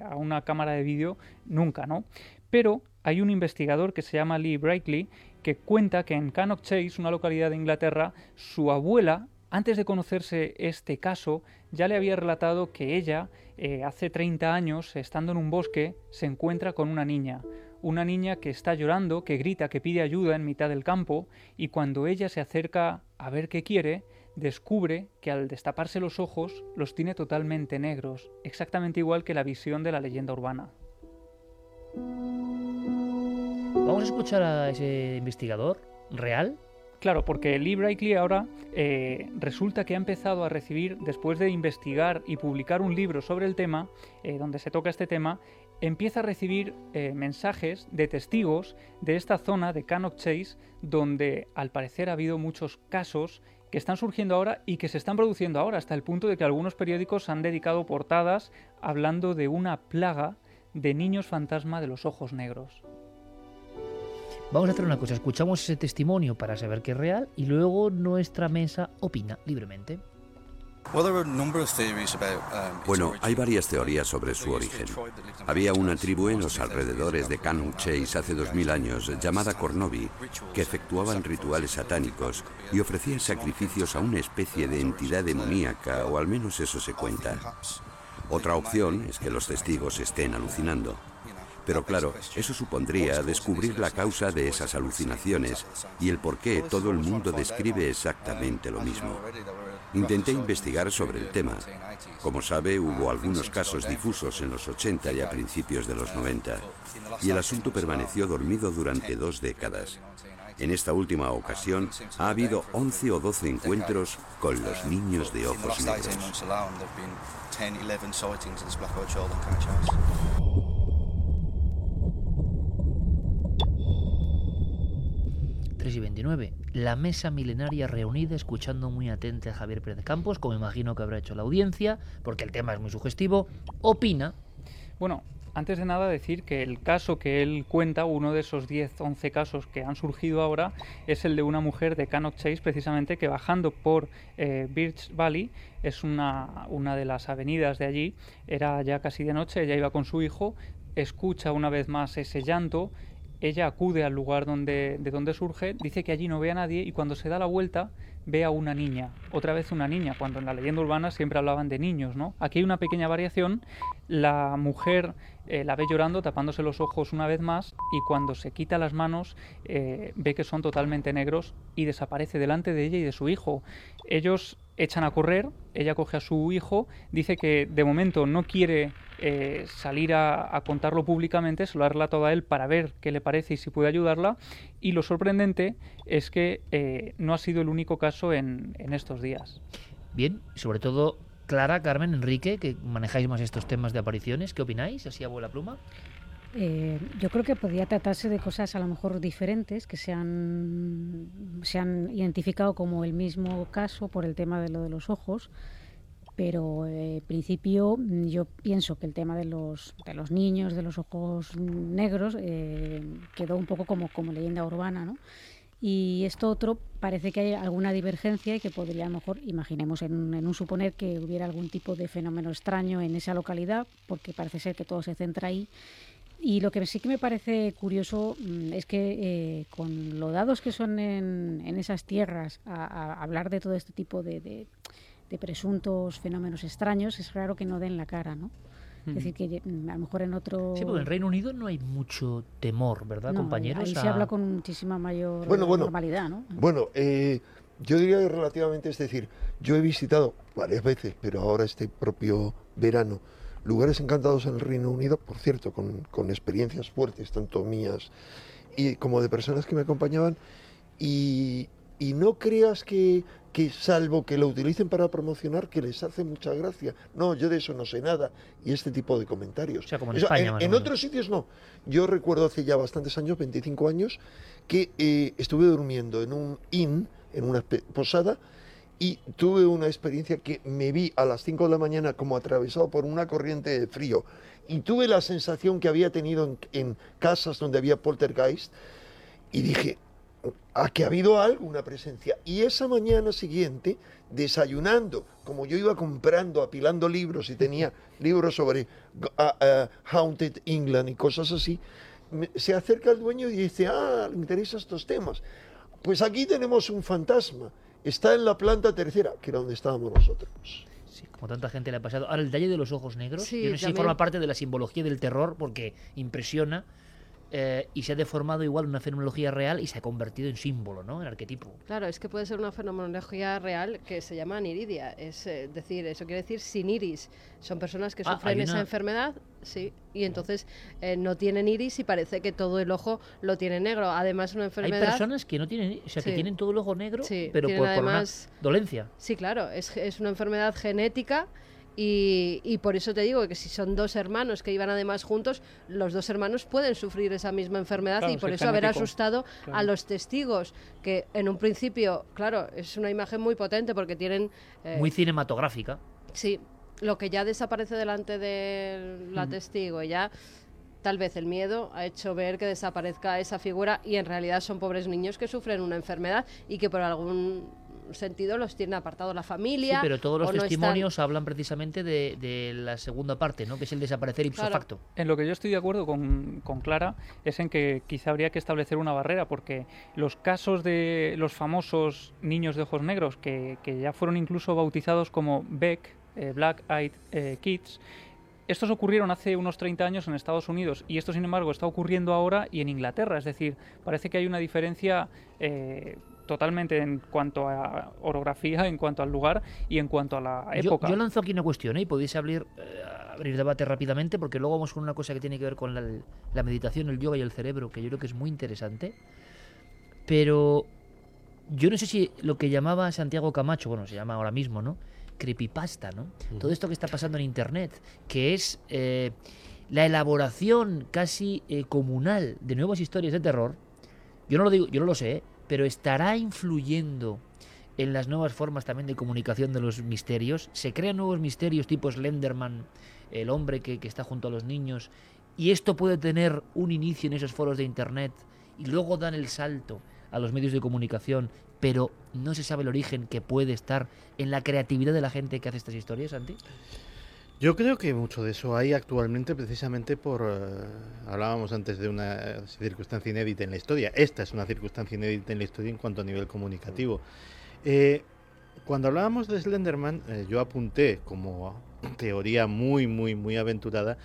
[SPEAKER 6] a una cámara de vídeo nunca, ¿no? Pero hay un investigador que se llama Lee Brightly que cuenta que en Cannock Chase, una localidad de Inglaterra, su abuela, antes de conocerse este caso, ya le había relatado que ella, eh, hace 30 años, estando en un bosque, se encuentra con una niña. Una niña que está llorando, que grita, que pide ayuda en mitad del campo, y cuando ella se acerca a ver qué quiere, descubre que al destaparse los ojos los tiene totalmente negros, exactamente igual que la visión de la leyenda urbana.
[SPEAKER 1] Vamos a escuchar a ese investigador real.
[SPEAKER 6] Claro, porque Lee Braikley ahora eh, resulta que ha empezado a recibir, después de investigar y publicar un libro sobre el tema, eh, donde se toca este tema, empieza a recibir eh, mensajes de testigos de esta zona de Cannock Chase, donde al parecer ha habido muchos casos que están surgiendo ahora y que se están produciendo ahora, hasta el punto de que algunos periódicos han dedicado portadas hablando de una plaga de niños fantasma de los ojos negros.
[SPEAKER 1] Vamos a hacer una cosa, escuchamos ese testimonio para saber que es real y luego nuestra mesa opina libremente.
[SPEAKER 9] Bueno, hay varias teorías sobre su origen. Había una tribu en los alrededores de Cannon Chase hace dos mil años llamada Cornovi que efectuaban rituales satánicos y ofrecían sacrificios a una especie de entidad demoníaca, o al menos eso se cuenta. Otra opción es que los testigos estén alucinando. Pero claro, eso supondría descubrir la causa de esas alucinaciones y el por qué todo el mundo describe exactamente lo mismo. Intenté investigar sobre el tema. Como sabe, hubo algunos casos difusos en los 80 y a principios de los 90, y el asunto permaneció dormido durante dos décadas. En esta última ocasión ha habido 11 o 12 encuentros con los niños de ojos negros.
[SPEAKER 1] 3 y 29. La mesa milenaria reunida, escuchando muy atenta a Javier Pérez Campos, como imagino que habrá hecho la audiencia, porque el tema es muy sugestivo, opina.
[SPEAKER 6] Bueno, antes de nada decir que el caso que él cuenta, uno de esos 10, 11 casos que han surgido ahora, es el de una mujer de Cannock Chase, precisamente, que bajando por eh, Birch Valley, es una, una de las avenidas de allí, era ya casi de noche, ella iba con su hijo, escucha una vez más ese llanto, ella acude al lugar donde, de donde surge, dice que allí no ve a nadie y cuando se da la vuelta ve a una niña, otra vez una niña, cuando en la leyenda urbana siempre hablaban de niños, ¿no? Aquí hay una pequeña variación, la mujer eh, la ve llorando, tapándose los ojos una vez más, y cuando se quita las manos eh, ve que son totalmente negros y desaparece delante de ella y de su hijo. Ellos echan a correr, ella coge a su hijo, dice que de momento no quiere eh, salir a, contarlo públicamente, se lo ha relatado a él para ver qué le parece y si puede ayudarla, y lo sorprendente es que no ha sido el único caso en, en estos días.
[SPEAKER 1] Bien, sobre todo Clara, Carmen, Enrique, que manejáis más estos temas de apariciones, ¿qué opináis? Así a pluma.
[SPEAKER 8] Eh, yo creo que podría tratarse de cosas a lo mejor diferentes que se han, se han identificado como el mismo caso por el tema de lo de los ojos, pero eh, en principio yo pienso que el tema de los, de los niños, de los ojos negros, eh, quedó un poco como, como leyenda urbana, ¿no? Y esto otro parece que hay alguna divergencia y que podría, a lo mejor, imaginemos en, un suponer que hubiera algún tipo de fenómeno extraño en esa localidad, porque parece ser que todo se centra ahí. Y lo que sí que me parece curioso mm, es que eh, con lo dados que son en, esas tierras a, hablar de todo este tipo de, de presuntos fenómenos extraños, es raro que no den la cara, ¿no? Es decir, que mm, a lo mejor en otro...
[SPEAKER 1] Sí, porque en el Reino Unido no hay mucho temor, ¿verdad, compañeros?
[SPEAKER 8] Ahí se habla con muchísima mayor normalidad, ¿no?
[SPEAKER 5] Bueno, eh, yo diría que relativamente, es decir, yo he visitado varias veces, pero ahora este propio verano, lugares encantados en el Reino Unido, por cierto, con, con experiencias fuertes, tanto mías y como de personas que me acompañaban, y y no creas que, que salvo que lo utilicen para promocionar, que les hace mucha gracia. No, yo de eso no sé nada. Y este tipo de comentarios.
[SPEAKER 1] O sea, como en España,
[SPEAKER 5] en otros sitios no. Yo recuerdo hace ya bastantes años, 25 años, que eh, estuve durmiendo en un inn, en una posada, y tuve una experiencia que me vi a las 5 de la mañana como atravesado por una corriente de frío. Y tuve la sensación que había tenido en, en casas donde había poltergeist. Y dije, a que ha habido algo, una presencia. Y esa mañana siguiente, desayunando, como yo iba comprando, apilando libros y tenía libros sobre ah, Haunted England y cosas así, me- se acerca el dueño y dice, ah, le interesan estos temas. Pues aquí tenemos un fantasma. Está en la planta tercera, que era donde estábamos nosotros.
[SPEAKER 1] Sí, como tanta gente le ha pasado. Ahora, el detalle de los ojos negros,
[SPEAKER 2] Sí,
[SPEAKER 1] yo no sé si forma parte de la simbología del terror porque impresiona eh, y se ha deformado igual una fenomenología real y se ha convertido en símbolo, ¿no? En arquetipo.
[SPEAKER 2] Claro, es que puede ser una fenomenología real que se llama aniridia. Es eh, decir, eso quiere decir sin iris. Son personas que
[SPEAKER 1] Ah,
[SPEAKER 2] sufren
[SPEAKER 1] hay
[SPEAKER 2] esa
[SPEAKER 1] una-
[SPEAKER 2] enfermedad, sí, y entonces eh, no tienen iris y parece que todo el ojo lo tiene negro. Además, una
[SPEAKER 1] Hay
[SPEAKER 2] enfermedad.
[SPEAKER 1] personas que no tienen, o sea, que tienen todo el ojo negro,
[SPEAKER 2] Sí,
[SPEAKER 1] pero por, por una
[SPEAKER 2] además-
[SPEAKER 1] dolencia.
[SPEAKER 2] Sí, claro, es, es una enfermedad genética y, y por eso te digo que si son dos hermanos que iban además juntos, los dos hermanos pueden sufrir esa misma enfermedad
[SPEAKER 6] Claro,
[SPEAKER 2] y por eso haber asustado a los testigos, que en un principio, claro, es una imagen muy potente porque tienen... eh,
[SPEAKER 1] Muy cinematográfica.
[SPEAKER 2] Sí, lo que ya desaparece delante de la testigo, ya tal vez el miedo ha hecho ver que desaparezca esa figura y en realidad son pobres niños que sufren una enfermedad y que por algún sentido los tiene apartados la
[SPEAKER 1] Sí,
[SPEAKER 2] familia.
[SPEAKER 1] pero todos los
[SPEAKER 2] o no están-
[SPEAKER 1] testimonios hablan precisamente de, de la segunda parte, ¿no? Que es el desaparecer ipso
[SPEAKER 2] Claro.
[SPEAKER 1] facto.
[SPEAKER 6] En lo que yo estoy de acuerdo con, con Clara es en que quizá habría que establecer una barrera, porque los casos de los famosos niños de ojos negros, que, que ya fueron incluso bautizados como Beck, eh, Black Eyed eh, Kids, estos ocurrieron hace unos 30 años en Estados Unidos y esto, sin embargo, está ocurriendo ahora y en Inglaterra. Es decir, parece que hay una diferencia eh, totalmente en cuanto a orografía, en cuanto al lugar y en cuanto a la época.
[SPEAKER 1] yo lanzo aquí una cuestión ¿eh? y podéis abrir, eh, abrir debate rápidamente porque luego vamos con una cosa que tiene que ver con la, la meditación, el yoga y el cerebro, que yo creo que es muy interesante. Pero yo no sé si lo que llamaba Santiago Camacho, bueno, se llama ahora mismo, ¿no? Creepypasta, ¿no? Todo esto que está pasando en Internet, que es eh, la elaboración casi eh, comunal de nuevas historias de terror, yo no lo digo, yo no lo sé, ¿eh? Pero estará influyendo en las nuevas formas también de comunicación de los misterios. Se crean nuevos misterios tipo Slenderman, el hombre que, que está junto a los niños, y esto puede tener un inicio en esos foros de internet y luego dan el salto a los medios de comunicación, pero no se sabe el origen que puede estar en la creatividad de la gente que hace estas historias, Santi.
[SPEAKER 7] Yo creo que mucho de eso hay actualmente precisamente por... eh, hablábamos antes de una eh, circunstancia inédita en la historia. Esta es una circunstancia inédita en la historia en cuanto a nivel comunicativo. Eh, cuando hablábamos de Slenderman, eh, yo apunté como teoría muy, muy, muy aventurada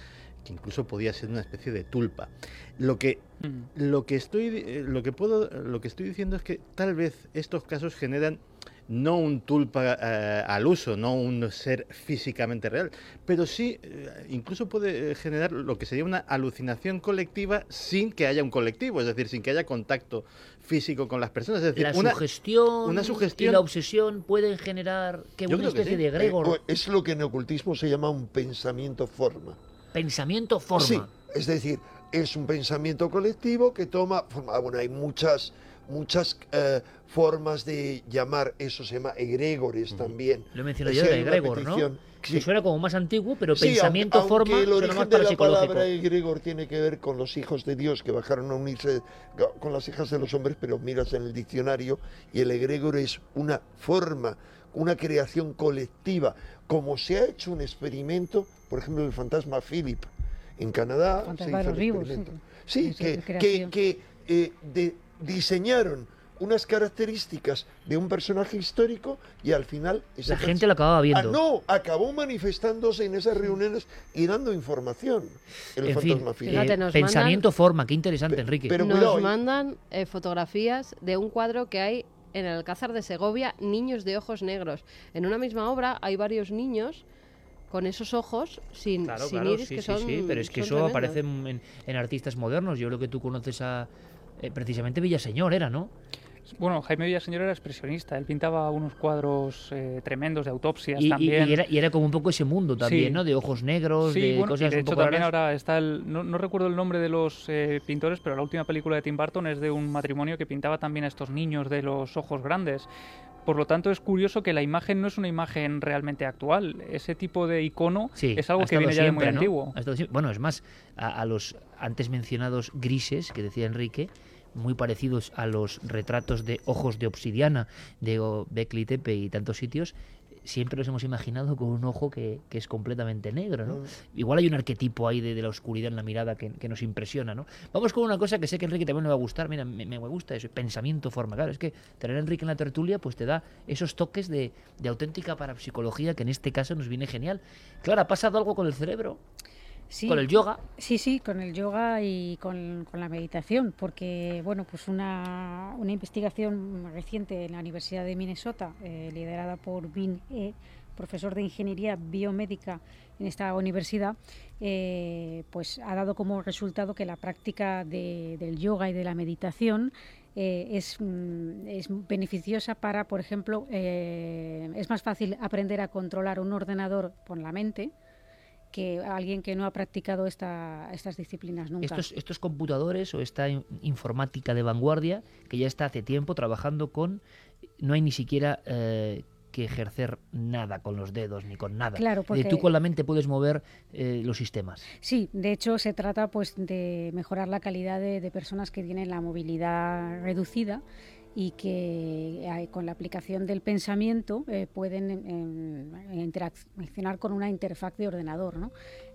[SPEAKER 7] que incluso podía ser una especie de tulpa. Lo que
[SPEAKER 6] Mm.
[SPEAKER 7] lo que estoy lo que puedo lo que estoy diciendo es que tal vez estos casos generan no un tulpa eh, al uso, no un ser físicamente real, pero sí eh, incluso puede eh, generar lo que sería una alucinación colectiva sin que haya un colectivo, es decir, sin que haya contacto físico con las personas, es decir,
[SPEAKER 1] La
[SPEAKER 7] una,
[SPEAKER 1] sugestión,
[SPEAKER 7] una
[SPEAKER 1] y la obsesión pueden generar que
[SPEAKER 7] Yo
[SPEAKER 1] una
[SPEAKER 7] que
[SPEAKER 1] especie
[SPEAKER 7] sí.
[SPEAKER 1] de
[SPEAKER 5] Eh,
[SPEAKER 1] egregor,
[SPEAKER 5] o- es lo que en ocultismo se llama un pensamiento forma.
[SPEAKER 1] pensamiento forma.
[SPEAKER 5] Sí, es decir, es un pensamiento colectivo que toma forma. Ah, Bueno, hay muchas, muchas eh, formas de llamar eso, se llama egregores también.
[SPEAKER 1] Lo he mencionado yo
[SPEAKER 5] una
[SPEAKER 1] egregor, ¿no?
[SPEAKER 5] petición,
[SPEAKER 1] Que
[SPEAKER 5] sí.
[SPEAKER 1] suena como más antiguo, pero
[SPEAKER 5] Sí,
[SPEAKER 1] pensamiento
[SPEAKER 5] aunque,
[SPEAKER 1] forma
[SPEAKER 5] aunque el
[SPEAKER 1] suena
[SPEAKER 5] origen
[SPEAKER 1] más
[SPEAKER 5] de la palabra egregor tiene que ver con los hijos de Dios que bajaron a unirse con las hijas de los hombres, pero miras en el diccionario y el egregor es una forma, una creación colectiva, como se ha hecho un experimento, por ejemplo, el fantasma Philip en Canadá. se
[SPEAKER 8] Fantasma de
[SPEAKER 5] hizo
[SPEAKER 8] los
[SPEAKER 5] el
[SPEAKER 8] vivos,
[SPEAKER 5] experimento.
[SPEAKER 8] sí.
[SPEAKER 5] Sí, que, que,
[SPEAKER 8] creación.
[SPEAKER 5] que, eh, de- diseñaron unas características de un personaje histórico y al final
[SPEAKER 1] La gente lo acababa
[SPEAKER 5] Ah,
[SPEAKER 1] viendo.
[SPEAKER 5] no, acabó manifestándose en esas reuniones y dando información. El
[SPEAKER 1] en fin,
[SPEAKER 5] fantasma Philip.
[SPEAKER 2] Fíjate,
[SPEAKER 1] eh,
[SPEAKER 2] nos
[SPEAKER 1] pensamiento
[SPEAKER 2] mandan-
[SPEAKER 1] forma, qué interesante,
[SPEAKER 5] Pe-
[SPEAKER 1] Enrique.
[SPEAKER 5] pero-
[SPEAKER 2] Nos
[SPEAKER 5] cuidado, ¿eh?
[SPEAKER 2] mandan eh, fotografías de un cuadro que hay en el Alcázar de Segovia, Niños de Ojos Negros. En una misma obra hay varios niños con esos ojos sin,
[SPEAKER 1] Claro,
[SPEAKER 2] sin
[SPEAKER 1] claro,
[SPEAKER 2] iris
[SPEAKER 1] sí,
[SPEAKER 2] que
[SPEAKER 1] sí,
[SPEAKER 2] son
[SPEAKER 1] sí, pero es que eso
[SPEAKER 2] tremendos.
[SPEAKER 1] aparece en, en artistas modernos. Yo creo que tú conoces a eh, precisamente Villaseñor, era, ¿no?
[SPEAKER 6] Bueno, Jaime Villaseñor era expresionista, él pintaba unos cuadros eh, tremendos de autopsias
[SPEAKER 1] Y,
[SPEAKER 6] también.
[SPEAKER 1] y era, y era como un poco ese mundo también,
[SPEAKER 6] Sí.
[SPEAKER 1] ¿no? De ojos negros,
[SPEAKER 6] Sí,
[SPEAKER 1] de
[SPEAKER 6] bueno, y
[SPEAKER 1] cosas
[SPEAKER 6] de
[SPEAKER 1] un
[SPEAKER 6] hecho
[SPEAKER 1] poco
[SPEAKER 6] también
[SPEAKER 1] raras.
[SPEAKER 6] ahora está el... No, no recuerdo el nombre de los eh, pintores, pero la última película de Tim Burton es de un matrimonio que pintaba también a estos niños de los ojos grandes. Por lo tanto, es curioso que la imagen no es una imagen realmente actual. Ese tipo de icono
[SPEAKER 1] Sí,
[SPEAKER 6] es algo que viene ya de muy antiguo.
[SPEAKER 1] Bueno, es más, a, a los antes mencionados grises que decía Enrique, muy parecidos a los retratos de ojos de obsidiana de Beckley Tepe y tantos sitios, siempre los hemos imaginado con un ojo que, que es completamente negro, ¿no? Igual hay un arquetipo ahí de, de la oscuridad en la mirada que, que nos impresiona, ¿no? Vamos con una cosa que sé que Enrique también le va a gustar, mira, me, me gusta eso, pensamiento, forma, claro, es que tener a Enrique en la tertulia pues te da esos toques de, de auténtica parapsicología que en este caso nos viene genial. Claro, ha pasado algo con el cerebro,
[SPEAKER 8] Sí,
[SPEAKER 1] con el yoga.
[SPEAKER 8] Sí, sí, con el yoga y con, con la meditación, porque bueno, pues una, una investigación reciente en la Universidad de Minnesota, eh, liderada por Vin E, profesor de ingeniería biomédica en esta universidad, eh, pues ha dado como resultado que la práctica de- del yoga y de la meditación eh, es, mm, es beneficiosa para, por ejemplo, eh, es más fácil aprender a controlar un ordenador con la mente que alguien que no ha practicado esta, estas disciplinas nunca.
[SPEAKER 1] Estos, estos computadores o esta in- informática de vanguardia que ya está hace tiempo trabajando con, no hay ni siquiera eh, que ejercer nada con los dedos ni con nada.
[SPEAKER 8] Claro,
[SPEAKER 1] De
[SPEAKER 8] porque-
[SPEAKER 1] tú con la mente puedes mover eh, los sistemas.
[SPEAKER 8] Sí, de hecho se trata pues de mejorar la calidad de, de personas que tienen la movilidad reducida y que eh, con la aplicación del pensamiento eh, pueden em, interaccionar con una interfaz de ordenador. ¿no?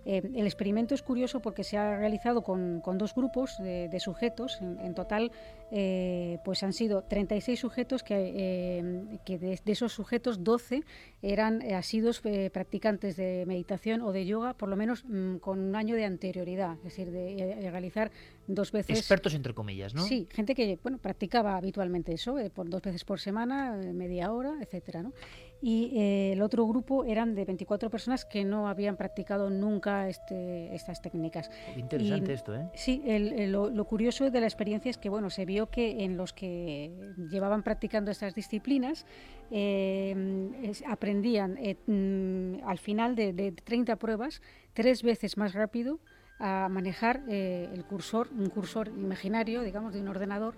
[SPEAKER 8] Eh, el experimento es curioso porque se ha realizado con, con dos grupos de, de sujetos. En, en total, eh, pues han sido 36 sujetos que, eh, que de, de esos sujetos 12 eran asiduos eh, practicantes de meditación o de yoga, por lo menos mm, con un año de anterioridad, es decir, de, realizar dos veces.
[SPEAKER 1] Expertos entre comillas, ¿no?
[SPEAKER 8] Sí, gente que bueno practicaba habitualmente eso, por dos veces por semana, media hora, etcétera, ¿no? Y eh, el otro grupo eran de 24 personas que no habían practicado nunca este, estas técnicas.
[SPEAKER 1] Qué interesante
[SPEAKER 8] Y-
[SPEAKER 1] esto, ¿eh?
[SPEAKER 8] Sí, el- el- lo, lo curioso de la experiencia es que bueno, se vio que en los que llevaban practicando estas disciplinas eh, es- aprendían eh, mm, al final de, de 30 pruebas tres veces más rápido a manejar el cursor, un cursor imaginario, digamos, de un ordenador,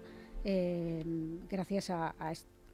[SPEAKER 8] gracias a, a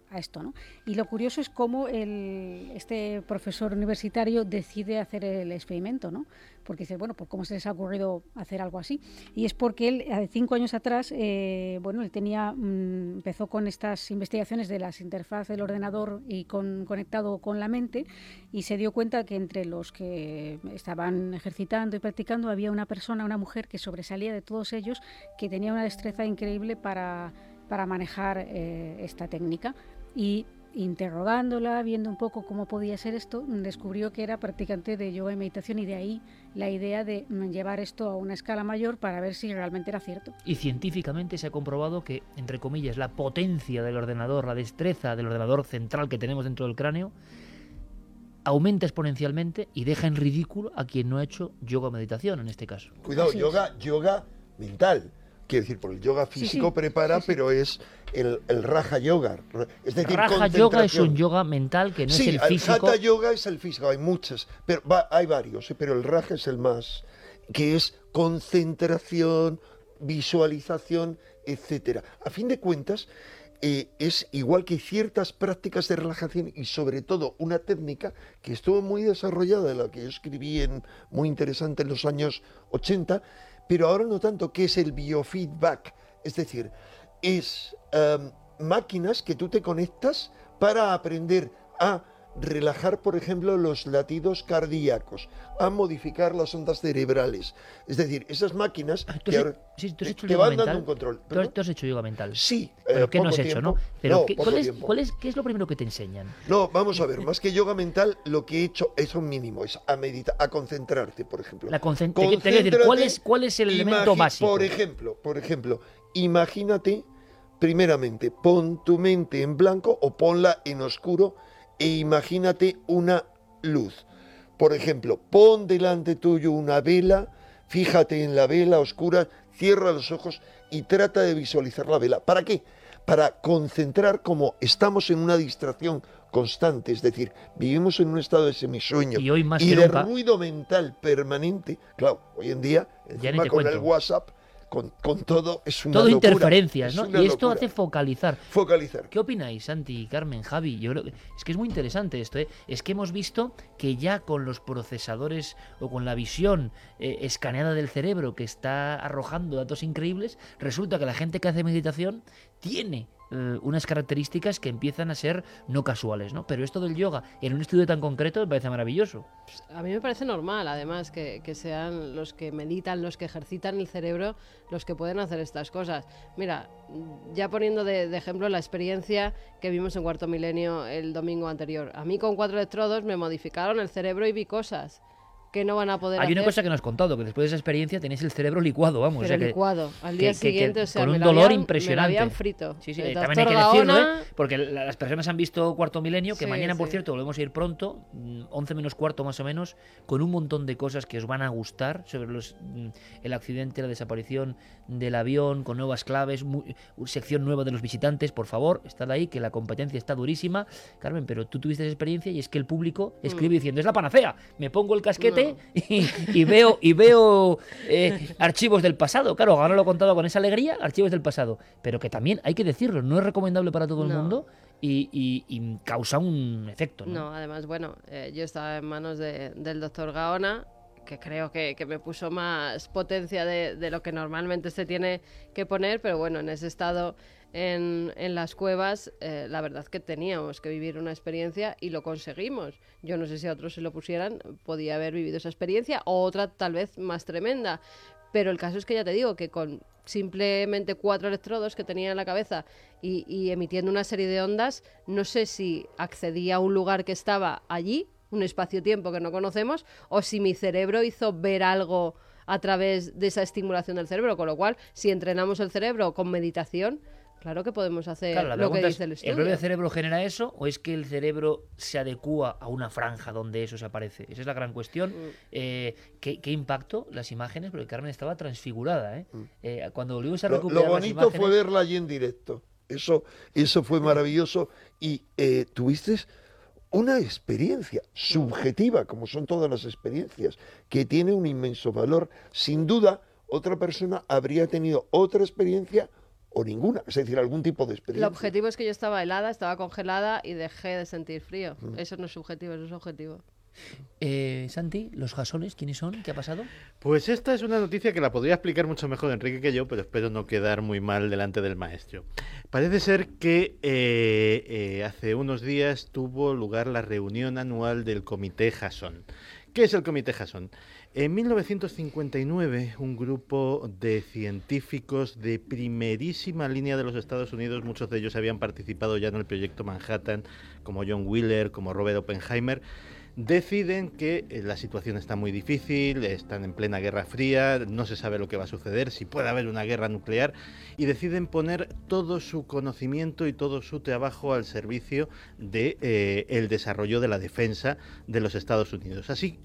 [SPEAKER 8] a esto. ¿no? Y lo curioso es cómo el, este profesor universitario decide hacer el experimento, ¿no? porque dice, bueno, pues cómo se les ha ocurrido hacer algo así. Y es porque él, hace cinco años atrás, eh, bueno, él tenía, mm, empezó con estas investigaciones de las interfaces del ordenador y con, conectado con la mente y se dio cuenta que entre los que estaban ejercitando y practicando había una persona, una mujer que sobresalía de todos ellos, que tenía una destreza increíble para, para manejar eh, esta técnica. Y interrogándola, viendo un poco cómo podía ser esto, descubrió que era practicante de yoga y meditación y de ahí la idea de llevar esto a una escala mayor para ver si realmente era cierto.
[SPEAKER 1] Y científicamente se ha comprobado que, entre comillas, la potencia del ordenador, la destreza del ordenador central que tenemos dentro del cráneo, aumenta exponencialmente y deja en ridículo a quien no ha hecho yoga o meditación en este caso.
[SPEAKER 5] Cuidado,
[SPEAKER 8] Así es.
[SPEAKER 5] yoga, yoga mental. Quiero decir, por el yoga físico
[SPEAKER 8] sí,
[SPEAKER 5] prepara,
[SPEAKER 8] sí,
[SPEAKER 5] pero es el, el raja yoga. Es decir,
[SPEAKER 1] Raja yoga es un yoga mental que no
[SPEAKER 5] sí,
[SPEAKER 1] es el físico.
[SPEAKER 5] hatha yoga es el físico, hay muchas, pero va- hay varios, ¿eh? pero el raja es el más, que es concentración, visualización, etcétera. A fin de cuentas, eh, es igual que ciertas prácticas de relajación y sobre todo una técnica que estuvo muy desarrollada, la que yo escribí en, muy interesante en los años 80, pero ahora no tanto, que es el biofeedback, es decir, es em, máquinas que tú te conectas para aprender a relajar, por ejemplo, los latidos cardíacos, a modificar las ondas cerebrales. Es decir, esas máquinas
[SPEAKER 1] ¿Tú
[SPEAKER 5] que
[SPEAKER 1] has,
[SPEAKER 5] ahora
[SPEAKER 1] sí,
[SPEAKER 5] te- van
[SPEAKER 1] mental?
[SPEAKER 5] dando un control.
[SPEAKER 1] ¿Tú has,
[SPEAKER 5] ¿Perdón?
[SPEAKER 1] tú has hecho yoga mental?
[SPEAKER 5] Sí,
[SPEAKER 1] Pero
[SPEAKER 5] eh,
[SPEAKER 1] ¿qué no has hecho, no? Pero
[SPEAKER 5] No,
[SPEAKER 1] ¿qué- ¿cuál, es,
[SPEAKER 5] tiempo.
[SPEAKER 1] cuál es- ¿qué es lo primero que te enseñan?
[SPEAKER 5] No, vamos a ver, más que yoga mental, lo que he hecho es un mínimo, es a meditar, a concentrarte, por ejemplo.
[SPEAKER 1] La te decir, ¿cuál es- cuál es el elemento básico?
[SPEAKER 5] Por ejemplo, por ejemplo, imagínate, primeramente, pon tu mente en blanco o ponla en oscuro e imagínate una luz. Por ejemplo, pon delante tuyo una vela, fíjate en la vela oscura, cierra los ojos y trata de visualizar la vela. ¿Para qué? para concentrar como estamos en una distracción constante, es decir, vivimos en un estado de semisueño
[SPEAKER 1] Y hoy más
[SPEAKER 5] y
[SPEAKER 1] que
[SPEAKER 5] de
[SPEAKER 1] nunca-
[SPEAKER 5] ruido mental permanente. Claro, hoy en día, encima con el. WhatsApp, con, con todo, es una
[SPEAKER 1] Todo
[SPEAKER 5] locura,
[SPEAKER 1] interferencias, ¿no? Y esto
[SPEAKER 5] locura.
[SPEAKER 1] hace focalizar.
[SPEAKER 5] Focalizar.
[SPEAKER 1] ¿Qué opináis, Santi, Carmen, Javi? Yo creo que es que es muy interesante esto, ¿eh? Es que hemos visto que ya con los procesadores o con la visión eh, escaneada del cerebro que está arrojando datos increíbles, resulta que la gente que hace meditación tiene eh, unas características que empiezan a ser no casuales, ¿no? Pero esto del yoga en un estudio tan concreto me parece maravilloso.
[SPEAKER 2] A mí me parece normal, además, que, que sean los que meditan, los que ejercitan el cerebro, los que pueden hacer estas cosas. Mira, ya poniendo de, de ejemplo la experiencia que vimos en Cuarto Milenio el domingo anterior. A mí con cuatro electrodos me modificaron el cerebro y vi cosas que no van a poder
[SPEAKER 1] Hay
[SPEAKER 2] hacer.
[SPEAKER 1] una cosa que nos has contado, que después de esa experiencia tenéis el cerebro licuado, vamos. o que-
[SPEAKER 2] licuado. Al día
[SPEAKER 1] que- que
[SPEAKER 2] siguiente, o sea,
[SPEAKER 1] con un
[SPEAKER 2] lo
[SPEAKER 1] dolor
[SPEAKER 2] habían-
[SPEAKER 1] impresionante.
[SPEAKER 2] Me habían frito.
[SPEAKER 1] Sí, sí, también hay que decirlo, ¿eh? porque la- las personas han visto Cuarto Milenio, que
[SPEAKER 2] Sí,
[SPEAKER 1] mañana, por cierto, volvemos a ir pronto, mm, 11 menos cuarto más o menos, con un montón de cosas que os van a gustar sobre los, mm, el accidente, la desaparición del avión, con nuevas claves, mu- sección nueva de los visitantes, por favor, estad ahí, que la competencia está durísima. Carmen, pero tú tuviste esa experiencia y es que el público escribe
[SPEAKER 2] Mm.
[SPEAKER 1] diciendo, es la panacea, me pongo el casquete y, y veo, y veo eh, archivos del pasado. Claro, ahora lo he contado con esa alegría, archivos del pasado. Pero que también hay que decirlo, no es recomendable para todo el mundo y, y- y causa un efecto. ¿no?
[SPEAKER 2] No, además, bueno, eh, yo estaba en manos de- del doctor Gaona, que creo que, que me puso más potencia de, de lo que normalmente se tiene que poner, pero bueno, en ese estado en, en las cuevas, eh, la verdad que teníamos que vivir una experiencia y lo conseguimos. Yo no sé si a otros se lo pusieran, podía haber vivido esa experiencia o otra tal vez más tremenda. Pero el caso es que ya te digo que con simplemente cuatro electrodos que tenía en la cabeza y, y emitiendo una serie de ondas, no sé si accedía a un lugar que estaba allí, un espacio-tiempo que no conocemos, o si mi cerebro hizo ver algo a través de esa estimulación del cerebro. Con lo cual, si entrenamos el cerebro con meditación, claro que podemos hacer
[SPEAKER 1] Claro, la
[SPEAKER 2] lo que dice el
[SPEAKER 1] es,
[SPEAKER 2] estudio.
[SPEAKER 1] ¿el propio cerebro genera eso o es que el cerebro se adecúa a una franja donde eso se aparece? Esa es la gran cuestión.
[SPEAKER 2] Mm.
[SPEAKER 1] Eh, ¿qué, qué impacto las imágenes? Porque Carmen estaba transfigurada. ¿eh? Eh, cuando volvimos a
[SPEAKER 5] Mm. Lo,
[SPEAKER 1] recuperar
[SPEAKER 5] lo
[SPEAKER 1] las
[SPEAKER 5] bonito
[SPEAKER 1] imágenes-
[SPEAKER 5] fue verla allí en directo. Eso, eso fue maravilloso. Y eh, tuviste una experiencia subjetiva, como son todas las experiencias, que tiene un inmenso valor. Sin duda, otra persona habría tenido otra experiencia o ninguna, es decir, algún tipo de
[SPEAKER 2] El
[SPEAKER 5] experiencia.
[SPEAKER 2] objetivo es que yo estaba helada, estaba congelada y dejé de sentir frío.
[SPEAKER 1] Mm.
[SPEAKER 2] Eso no es subjetivo, eso es objetivo.
[SPEAKER 1] Eh, Santi, ¿los jasones quiénes son? ¿Qué ha pasado?
[SPEAKER 7] Pues esta es una noticia que la podría explicar mucho mejor Enrique que yo, pero espero no quedar muy mal delante del maestro. Parece ser que eh, eh, hace unos días tuvo lugar la reunión anual del Comité Jason. ¿Qué es el Comité Jason? En 1959, un grupo de científicos de primerísima línea de los Estados Unidos, muchos de ellos habían participado ya en el proyecto Manhattan, como John Wheeler, como Robert Oppenheimer, deciden que eh, la situación está muy difícil, están en plena guerra fría, no se sabe lo que va a suceder, si puede haber una guerra nuclear, y deciden poner todo su conocimiento y todo su trabajo al servicio de eh, desarrollo de la defensa de los Estados Unidos. Así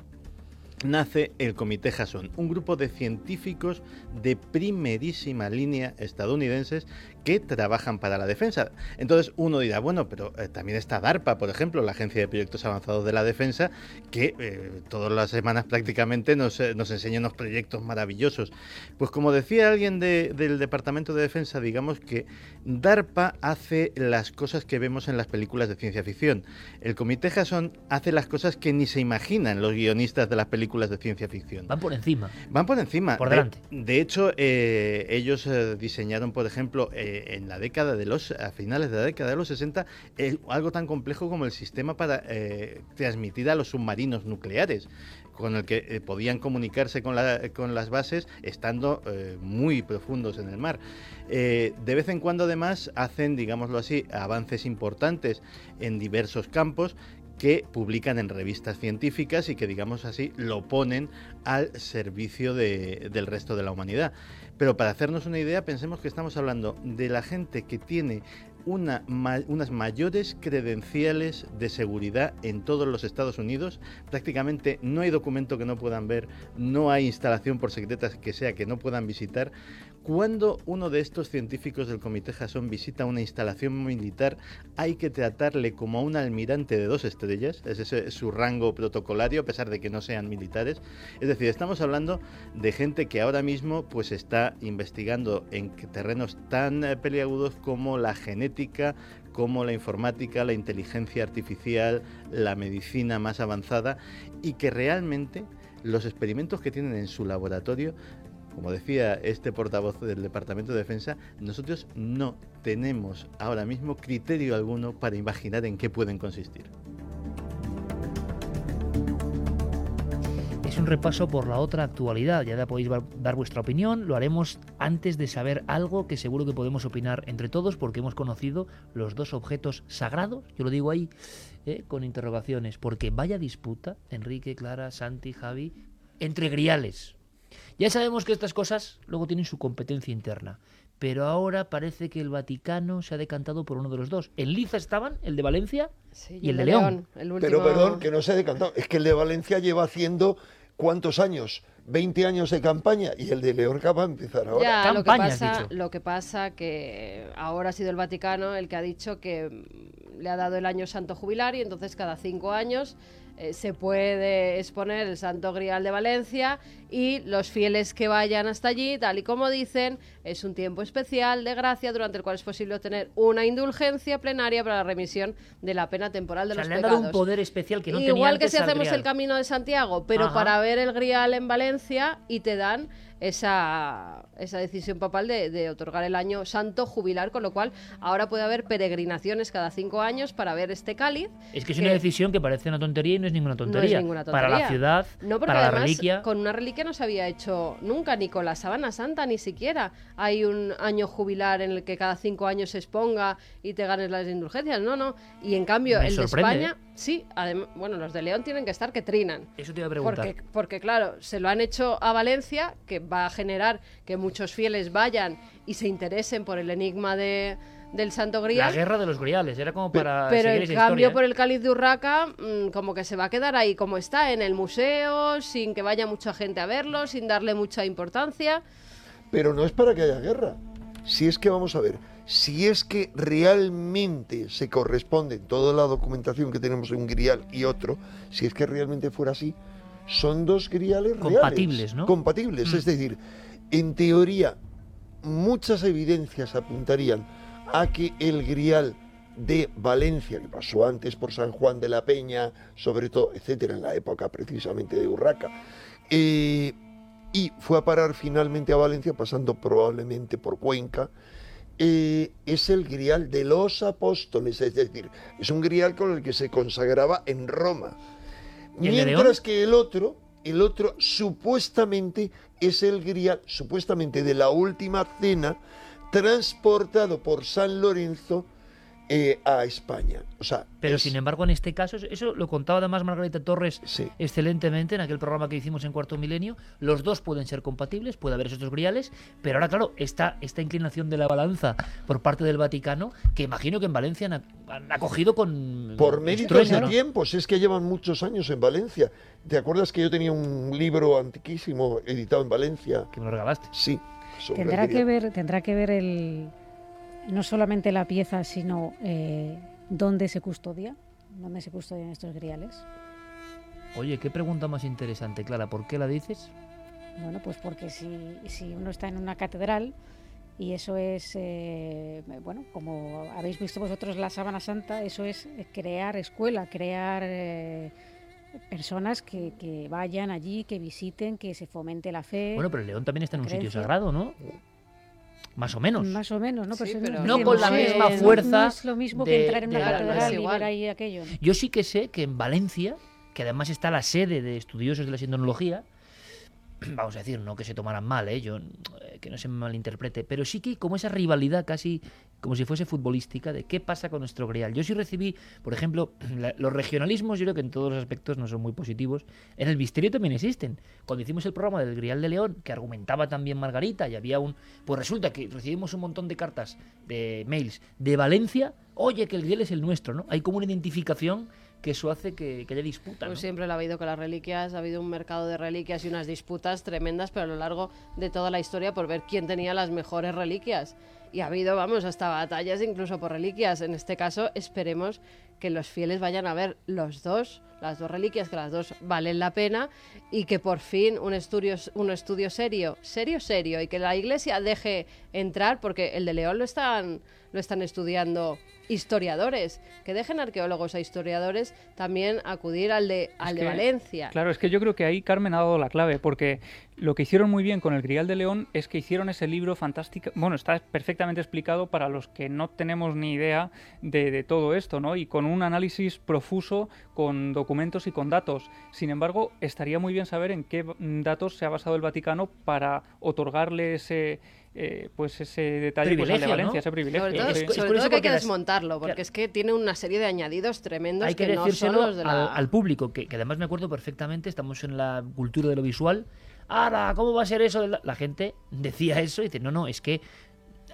[SPEAKER 7] nace el Comité Jason, un grupo de científicos de primerísima línea estadounidenses que trabajan para la defensa. Entonces uno dirá, bueno, pero eh, también está DARPA, por ejemplo, la Agencia de Proyectos Avanzados de la Defensa, que eh, todas las semanas prácticamente nos, eh, nos enseña unos proyectos maravillosos. Pues como decía alguien de- del Departamento de Defensa, digamos que DARPA hace las cosas que vemos en las películas de ciencia ficción. El Comité Jason hace las cosas que ni se imaginan los guionistas de las películas de ciencia ficción.
[SPEAKER 1] Van por encima.
[SPEAKER 7] Van por encima.
[SPEAKER 1] Por
[SPEAKER 7] De-
[SPEAKER 1] delante.
[SPEAKER 7] De, hecho, eh, ellos eh, diseñaron, por ejemplo, eh, en la década de los, a finales de la década de los 60, eh, algo tan complejo como el sistema para transmitir a los submarinos nucleares con el que eh, podían comunicarse con, la- con las bases estando eh, muy profundos en el mar. Eh, de vez en cuando además hacen, digámoslo así, avances importantes en diversos campos que publican en revistas científicas y que, digamos así, lo ponen al servicio de- del resto de la humanidad. Pero para hacernos una idea, pensemos que estamos hablando de la gente que tiene unas mayores credenciales de seguridad en todos los Estados Unidos. Prácticamente no hay documento que no puedan ver, no hay instalación por secreta que sea que no puedan visitar. Cuando uno de estos científicos del Comité Jason visita una instalación militar, hay que tratarle como a un almirante de dos estrellas, ese es su rango protocolario, a pesar de que no sean militares. Es decir, estamos hablando de gente que ahora mismo pues está investigando en terrenos tan eh, peliagudos como la genética, como la informática, la inteligencia artificial, la medicina más avanzada y que realmente los experimentos que tienen en su laboratorio como decía este portavoz del Departamento de Defensa, nosotros no tenemos ahora mismo criterio alguno para imaginar en qué pueden consistir.
[SPEAKER 1] Es un repaso por la otra actualidad. Ya podéis dar vuestra opinión. Lo haremos antes de saber algo que seguro que podemos opinar entre todos porque hemos conocido los dos objetos sagrados. Yo lo digo ahí eh, con interrogaciones. Porque vaya disputa, Enrique, Clara, Santi, Javi, entre griales. Ya sabemos que estas cosas luego tienen su competencia interna, pero ahora parece que el Vaticano se ha decantado por uno de los dos. En Liza estaban, el de Valencia y el de León.
[SPEAKER 5] Pero perdón, que no se ha decantado. Es que el de Valencia lleva haciendo cuántos años 20 años de campaña y el de León acaba de empezar ahora.
[SPEAKER 2] Ya, lo, que pasa, lo que pasa que ahora ha sido el Vaticano el que ha dicho que le ha dado el año santo jubilar y entonces cada cinco años eh, se puede exponer el Santo Grial de Valencia y los fieles que vayan hasta allí, tal y como dicen, es un tiempo especial de gracia durante el cual es posible obtener una indulgencia plenaria para la remisión de la pena temporal de los
[SPEAKER 1] le
[SPEAKER 2] pecados.
[SPEAKER 1] un poder especial que no
[SPEAKER 2] Igual que
[SPEAKER 1] si
[SPEAKER 2] hacemos el Camino de Santiago, pero para ver el Grial en Valencia y te dan esa, esa decisión papal de, otorgar el año santo jubilar, con lo cual ahora puede haber peregrinaciones cada cinco años para ver este cáliz.
[SPEAKER 1] Es que es una decisión que parece una tontería y no es ninguna tontería. Para la ciudad, para la reliquia.
[SPEAKER 2] Con una reliquia no se había hecho nunca, ni con la sábana santa, ni siquiera. Hay un año jubilar en el que cada cinco años se exponga y te ganes las indulgencias. No, no. Y en cambio, el de España. ¿eh? Sí, bueno, los de León tienen que estar que trinan.
[SPEAKER 1] Eso te iba a preguntar.
[SPEAKER 2] Porque, porque, claro, se lo han hecho a Valencia, que va a generar que muchos fieles vayan y se interesen por el enigma de, del Santo Grial.
[SPEAKER 1] La guerra de los griales, era como para.
[SPEAKER 2] Pero
[SPEAKER 1] el
[SPEAKER 2] cambio
[SPEAKER 1] ¿eh?
[SPEAKER 2] por el cáliz de Urraca, mm, como que se va a quedar ahí como está, en el museo, sin que vaya mucha gente a verlo, sin darle mucha importancia.
[SPEAKER 5] Pero no es para que haya guerra. Si es que vamos a ver, si es que realmente se corresponde toda la documentación que tenemos en un grial y otro, si es que realmente fuera así, son dos griales
[SPEAKER 1] compatibles, ¿no?
[SPEAKER 5] Compatibles, es mm. decir, en teoría muchas evidencias apuntarían a que el grial de Valencia, que pasó antes por San Juan de la Peña, sobre todo, etcétera, en la época precisamente de Urraca, eh, y fue a parar finalmente a Valencia, pasando probablemente por Cuenca, eh, es el grial de los apóstoles, es decir, es un grial con el que se consagraba en Roma. Mientras que el otro, el otro supuestamente es el grial, supuestamente de la última cena, transportado por San Lorenzo eh, a España. O sea,
[SPEAKER 1] Pero sin embargo, en este caso, eso lo contaba además Margarita Torres excelentemente en aquel programa que hicimos en Cuarto Milenio. Los dos pueden ser compatibles, puede haber esos dos griales, pero ahora, claro, esta, esta inclinación de la balanza por parte del Vaticano, que imagino que en Valencia han, acogido con.
[SPEAKER 5] Por méritos de tiempos, es que llevan muchos años en Valencia. ¿Te acuerdas que yo tenía un libro antiquísimo editado en Valencia?
[SPEAKER 1] Que me lo regalaste.
[SPEAKER 5] Sí.
[SPEAKER 8] Tendrá que, ver, tendrá que ver el, no solamente la pieza, sino eh, dónde se custodia, dónde se custodian estos griales.
[SPEAKER 1] Oye, qué pregunta más interesante, Clara, ¿por qué la dices?
[SPEAKER 8] Bueno, pues porque si, si uno está en una catedral y eso es, eh, bueno, como habéis visto vosotros la Sábana Santa, eso es crear escuela, crear eh, personas que, que, vayan allí, que visiten, que se fomente la fe.
[SPEAKER 1] Bueno, pero el León también está en un sitio sagrado, ¿no? Más o menos.
[SPEAKER 8] Más o menos, ¿no?
[SPEAKER 1] no con la misma fuerza.
[SPEAKER 8] No es lo mismo que entrar en una catedral y ver ahí aquello.
[SPEAKER 1] Yo sí que sé que en Valencia, que además está la sede de estudiosos de la sindonología, vamos a decir, no que se tomaran mal, ¿eh? Yo, eh, que no se malinterprete, pero sí que como esa rivalidad casi como si fuese futbolística de qué pasa con nuestro Grial. Yo sí recibí, por ejemplo, los regionalismos, yo creo que en todos los aspectos no son muy positivos. En el misterio también existen. Cuando hicimos el programa del Grial de León, que argumentaba también Margarita, y había un... Pues resulta que recibimos un montón de cartas, de mails, de Valencia, oye, que el Grial es el nuestro, ¿no? Hay como una identificación que eso hace que, que haya disputa.
[SPEAKER 2] Pues
[SPEAKER 1] ¿no?
[SPEAKER 2] siempre lo ha habido con las reliquias, ha habido un mercado de reliquias y unas disputas tremendas, pero a lo largo de toda la historia por ver quién tenía las mejores reliquias. Y ha habido, vamos, hasta batallas incluso por reliquias. En este caso, esperemos que los fieles vayan a ver los dos, las dos reliquias, que las dos valen la pena y que por fin un estudio, un estudio serio, serio, serio, y que la iglesia deje entrar, porque el de León lo están, lo están estudiando historiadores, que dejen arqueólogos a historiadores también acudir al de, al de
[SPEAKER 6] que,
[SPEAKER 2] Valencia.
[SPEAKER 6] Claro, es que yo creo que ahí Carmen ha dado la clave, porque lo que hicieron muy bien con el Grial de León es que hicieron ese libro fantástico, bueno, está perfectamente explicado para los que no tenemos ni idea de, de todo esto, ¿no? Y con un análisis profuso, con documentos y con datos. Sin embargo, estaría muy bien saber en qué datos se ha basado el Vaticano para otorgarle ese... Eh, pues ese detalle pues, de
[SPEAKER 1] Privilegio,
[SPEAKER 6] Valencia,
[SPEAKER 1] ¿no?
[SPEAKER 6] ese privilegio.
[SPEAKER 2] Sobre todo,
[SPEAKER 6] sí.
[SPEAKER 1] Es- es
[SPEAKER 2] sobre
[SPEAKER 1] curioso
[SPEAKER 2] todo que hay que desmontarlo, porque
[SPEAKER 1] Claro.
[SPEAKER 2] es que tiene una serie de añadidos tremendos
[SPEAKER 1] Hay que,
[SPEAKER 2] que, no son los de la...
[SPEAKER 1] al, al público, que, que además me acuerdo perfectamente, estamos en la cultura de lo visual. Ahora, ¿cómo va a ser eso? de La, la gente decía eso y dice, no, no, es que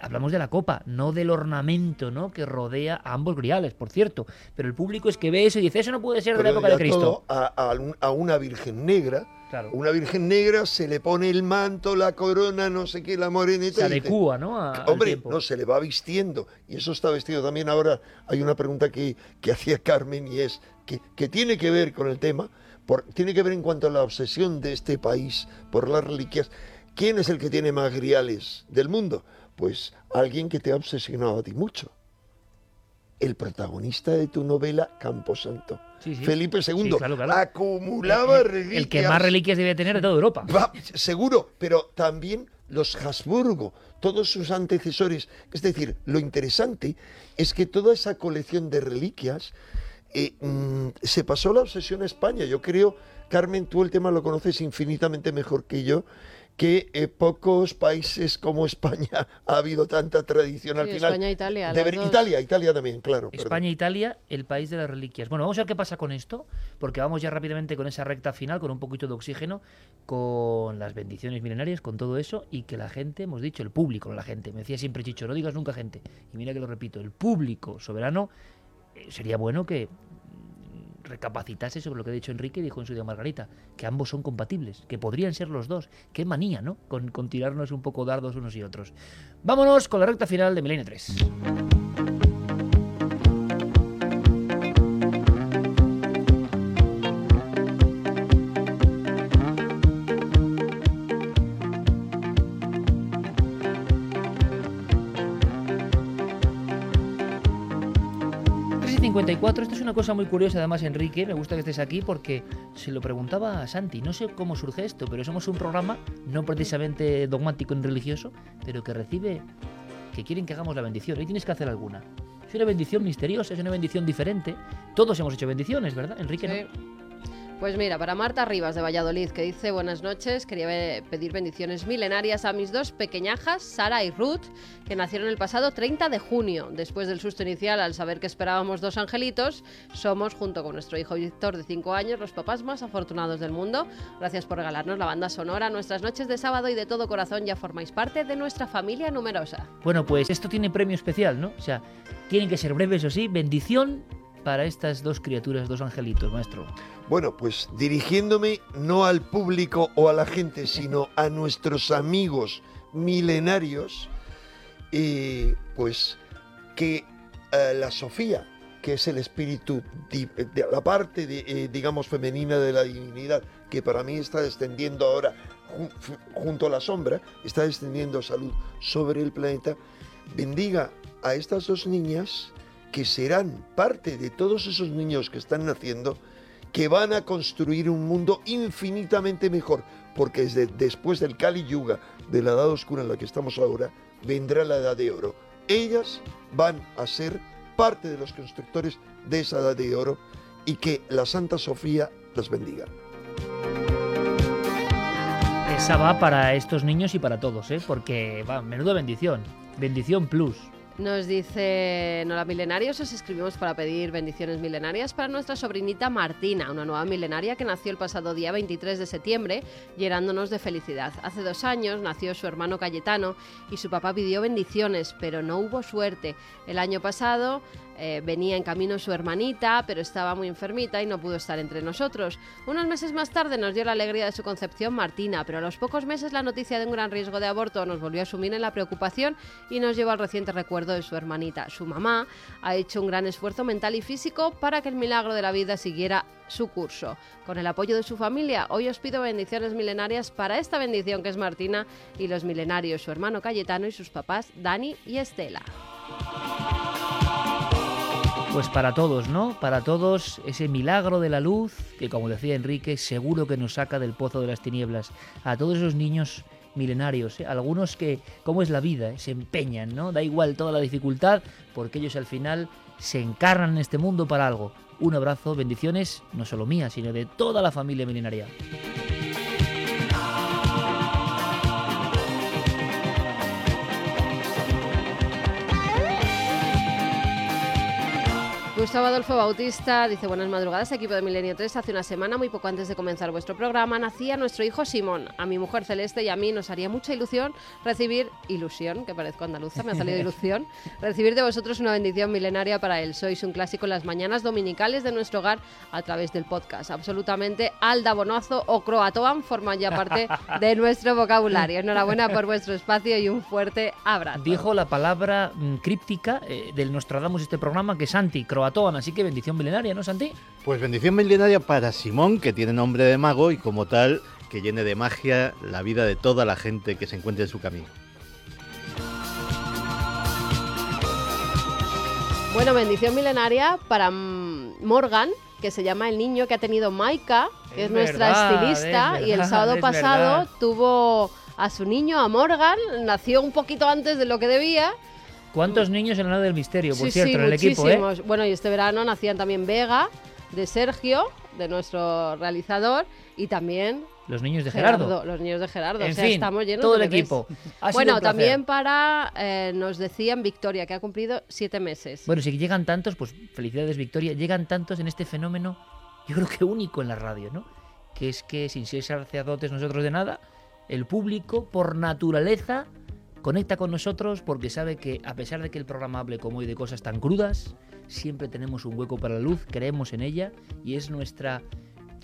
[SPEAKER 1] hablamos de la copa, no del ornamento ¿no? que rodea a ambos griales, por cierto. Pero el público es que ve eso y dice, eso no puede ser de la época de Cristo.
[SPEAKER 5] todo a, a un- a una virgen negra.
[SPEAKER 1] Claro.
[SPEAKER 5] Una virgen negra se le pone el manto, la corona, no sé qué, la moreneta.
[SPEAKER 1] Se
[SPEAKER 5] dice,
[SPEAKER 1] adecúa, ¿no? a-
[SPEAKER 5] Hombre, no, se le va vistiendo. Y eso está vestido también. Ahora hay una pregunta que, que hacía Carmen y es que, que tiene que ver con el tema, por- tiene que ver en cuanto a la obsesión de este país por las reliquias. ¿Quién es el que tiene más griales del mundo? Pues alguien que te ha obsesionado a ti mucho. El protagonista de tu novela Camposanto.
[SPEAKER 1] Sí, sí.
[SPEAKER 5] Felipe II
[SPEAKER 1] Sí, claro, claro.
[SPEAKER 5] acumulaba
[SPEAKER 1] El- el,
[SPEAKER 5] reliquias.
[SPEAKER 1] el que más reliquias debe tener de toda Europa.
[SPEAKER 5] Va, seguro, pero también los Habsburgo, todos sus antecesores. Es decir, lo interesante es que toda esa colección de reliquias eh, mm, se pasó la obsesión a España. Yo creo, Carmen, tú el tema lo conoces infinitamente mejor que yo, que eh, pocos países como España ha habido tanta tradición al final.
[SPEAKER 2] España, Italia,
[SPEAKER 5] Deber-
[SPEAKER 2] las dos.
[SPEAKER 5] Italia, Italia también, claro.
[SPEAKER 1] España e Italia, el país de las reliquias. Bueno, vamos a ver qué pasa con esto, porque vamos ya rápidamente con esa recta final, con un poquito de oxígeno, con las bendiciones milenarias, con todo eso, y que la gente, hemos dicho, el público, no la gente, me decía siempre Chicho, no digas nunca gente, y mira que lo repito, el público soberano, eh, sería bueno que recapacitase sobre lo que ha dicho Enrique y dijo en su día Margarita, que ambos son compatibles, que podrían ser los dos. Qué manía, ¿no? Con, con tirarnos un poco dardos unos y otros. Vámonos con la recta final de Milenio 3. Y 54, esto es una cosa muy curiosa además, Enrique, me gusta que estés aquí porque se lo preguntaba a Santi, no sé cómo surge esto, pero somos un programa no precisamente dogmático ni religioso, pero que recibe, que quieren que hagamos la bendición, y tienes que hacer alguna. Es una bendición misteriosa, es una bendición diferente. Todos hemos hecho bendiciones, ¿verdad, Enrique? ¿no?
[SPEAKER 2] Pues mira, para Marta Rivas de Valladolid, que dice buenas noches, quería pedir bendiciones milenarias a mis dos pequeñajas, Sara y Ruth, que nacieron el pasado 30 de junio. Después del susto inicial al saber que esperábamos dos angelitos, somos, junto con nuestro hijo Víctor de 5 años, los papás más afortunados del mundo. Gracias por regalarnos la banda sonora. Nuestras noches de sábado y de todo corazón ya formáis parte de nuestra familia numerosa.
[SPEAKER 1] Bueno, pues esto tiene premio especial, ¿no? O sea, tienen que ser breves, o sí. Bendición para estas dos criaturas, dos angelitos, maestro.
[SPEAKER 5] Bueno, pues dirigiéndome no al público o a la gente, sino a nuestros amigos milenarios, eh, pues que eh, la Sofía, que es el espíritu, de la parte, eh, digamos, femenina de la divinidad, que para mí está descendiendo ahora junto a la sombra, está descendiendo salud sobre el planeta, bendiga a estas dos niñas que serán parte de todos esos niños que están naciendo, que van a construir un mundo infinitamente mejor, porque desde después del Kali Yuga, de la edad oscura en la que estamos ahora, vendrá la edad de oro. Ellas van a ser parte de los constructores de esa edad de oro y que la Santa Sofía las bendiga.
[SPEAKER 1] Esa va para estos niños y para todos, ¿eh? Porque va, menuda bendición. Bendición plus.
[SPEAKER 2] Nos dice Nola Milenarios, os escribimos para pedir bendiciones milenarias para nuestra sobrinita Martina, una nueva milenaria que nació el pasado día 23 de septiembre, llenándonos de felicidad. Hace dos años nació su hermano Cayetano y su papá pidió bendiciones, pero no hubo suerte. El año pasado Eh, venía en camino su hermanita, pero estaba muy enfermita y no pudo estar entre nosotros. Unos meses más tarde nos dio la alegría de su concepción Martina, pero a los pocos meses la noticia de un gran riesgo de aborto nos volvió a sumir en la preocupación y nos llevó al reciente recuerdo de su hermanita. Su mamá ha hecho un gran esfuerzo mental y físico para que el milagro de la vida siguiera su curso. Con el apoyo de su familia, hoy os pido bendiciones milenarias para esta bendición que es Martina y los milenarios, su hermano Cayetano y sus papás Dani y Estela.
[SPEAKER 1] Pues para todos, ¿no? Para todos ese milagro de la luz que, como decía Enrique, seguro que nos saca del pozo de las tinieblas. A todos esos niños milenarios, ¿eh? algunos que, como es la vida, ¿eh? se empeñan, ¿no? Da igual toda la dificultad, porque ellos al final se encarnan en este mundo para algo. Un abrazo, bendiciones, no solo mía, sino de toda la familia milenaria.
[SPEAKER 2] Gustavo Adolfo Bautista dice buenas madrugadas, equipo de Milenio 3. Hace una semana, muy poco antes de comenzar vuestro programa, nacía nuestro hijo Simón. A mi mujer Celeste y a mí nos haría mucha ilusión recibir, ilusión, que parezco andaluza, me ha salido ilusión, recibir de vosotros una bendición milenaria para él. Sois un clásico en las mañanas dominicales de nuestro hogar a través del podcast. Absolutamente Alda Bonazo o Croatoan forman ya parte de nuestro vocabulario. Enhorabuena por vuestro espacio y un fuerte abrazo.
[SPEAKER 1] Dijo la palabra mm, críptica eh, del Nostradamus este programa que es anti así que bendición milenaria, ¿no, Santi?
[SPEAKER 7] Pues bendición milenaria para Simón, que tiene nombre de mago y como tal que llene de magia la vida de toda la gente que se encuentre en su camino.
[SPEAKER 2] Bueno, bendición milenaria para mm, Morgan, que se llama el niño que ha tenido Maika, que es,
[SPEAKER 1] Es
[SPEAKER 2] nuestra
[SPEAKER 1] verdad,
[SPEAKER 2] estilista,
[SPEAKER 1] es
[SPEAKER 2] y el sábado pasado
[SPEAKER 1] verdad.
[SPEAKER 2] tuvo a su niño, a Morgan, nació un poquito antes de lo que debía.
[SPEAKER 1] ¿Cuántos niños en la nave del misterio, por
[SPEAKER 2] sí,
[SPEAKER 1] cierto,
[SPEAKER 2] sí,
[SPEAKER 1] en el equipo, eh?
[SPEAKER 2] Bueno, y este verano nacían también Vega, de Sergio, de nuestro realizador, y también
[SPEAKER 1] Los niños de Gerardo.
[SPEAKER 2] los niños de Gerardo.
[SPEAKER 1] En
[SPEAKER 2] o sea,
[SPEAKER 1] fin,
[SPEAKER 2] estamos llenos
[SPEAKER 1] todo
[SPEAKER 2] de
[SPEAKER 1] el equipo. Ha
[SPEAKER 2] Bueno, también para, eh, nos decían Victoria, que ha cumplido siete meses.
[SPEAKER 1] Bueno, si llegan tantos, pues felicidades Victoria, llegan tantos en este fenómeno, yo creo que único en la radio, ¿no? Que es que sin ser sacerdotes nosotros de nada, el público por naturaleza conecta con nosotros porque sabe que a pesar de que el programa hable como hoy de cosas tan crudas, siempre tenemos un hueco para la luz, creemos en ella y es nuestra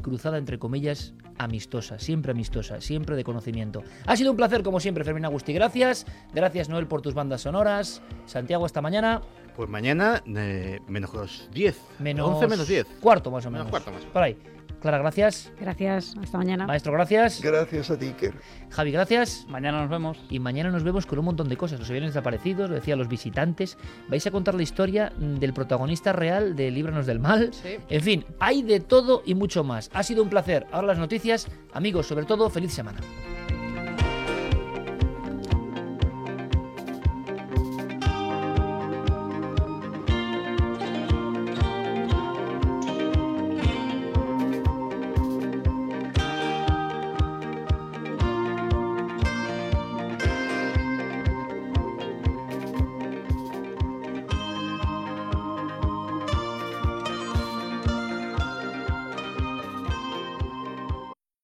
[SPEAKER 1] cruzada entre comillas amistosa, siempre amistosa, siempre de conocimiento. Ha sido un placer como siempre, Fermín Agustí, gracias. Gracias Noel por tus bandas sonoras. Santiago, hasta mañana.
[SPEAKER 7] Pues mañana eh, menos 10.
[SPEAKER 1] Menos
[SPEAKER 7] 11 menos 10.
[SPEAKER 1] Cuarto más o menos.
[SPEAKER 7] Menos cuarto más o menos.
[SPEAKER 1] Por ahí. Clara, gracias.
[SPEAKER 8] Gracias, hasta mañana.
[SPEAKER 1] Maestro, gracias.
[SPEAKER 5] Gracias a ti, Iker.
[SPEAKER 1] Javi, gracias.
[SPEAKER 6] Mañana nos vemos.
[SPEAKER 1] Y mañana nos vemos con un montón de cosas. Los aviones desaparecidos, lo decía los visitantes. Vais a contar la historia mm, del protagonista real de Líbranos del Mal.
[SPEAKER 2] Sí.
[SPEAKER 1] En fin, hay de todo y mucho más. Ha sido un placer. Ahora las noticias. Amigos, sobre todo, feliz semana.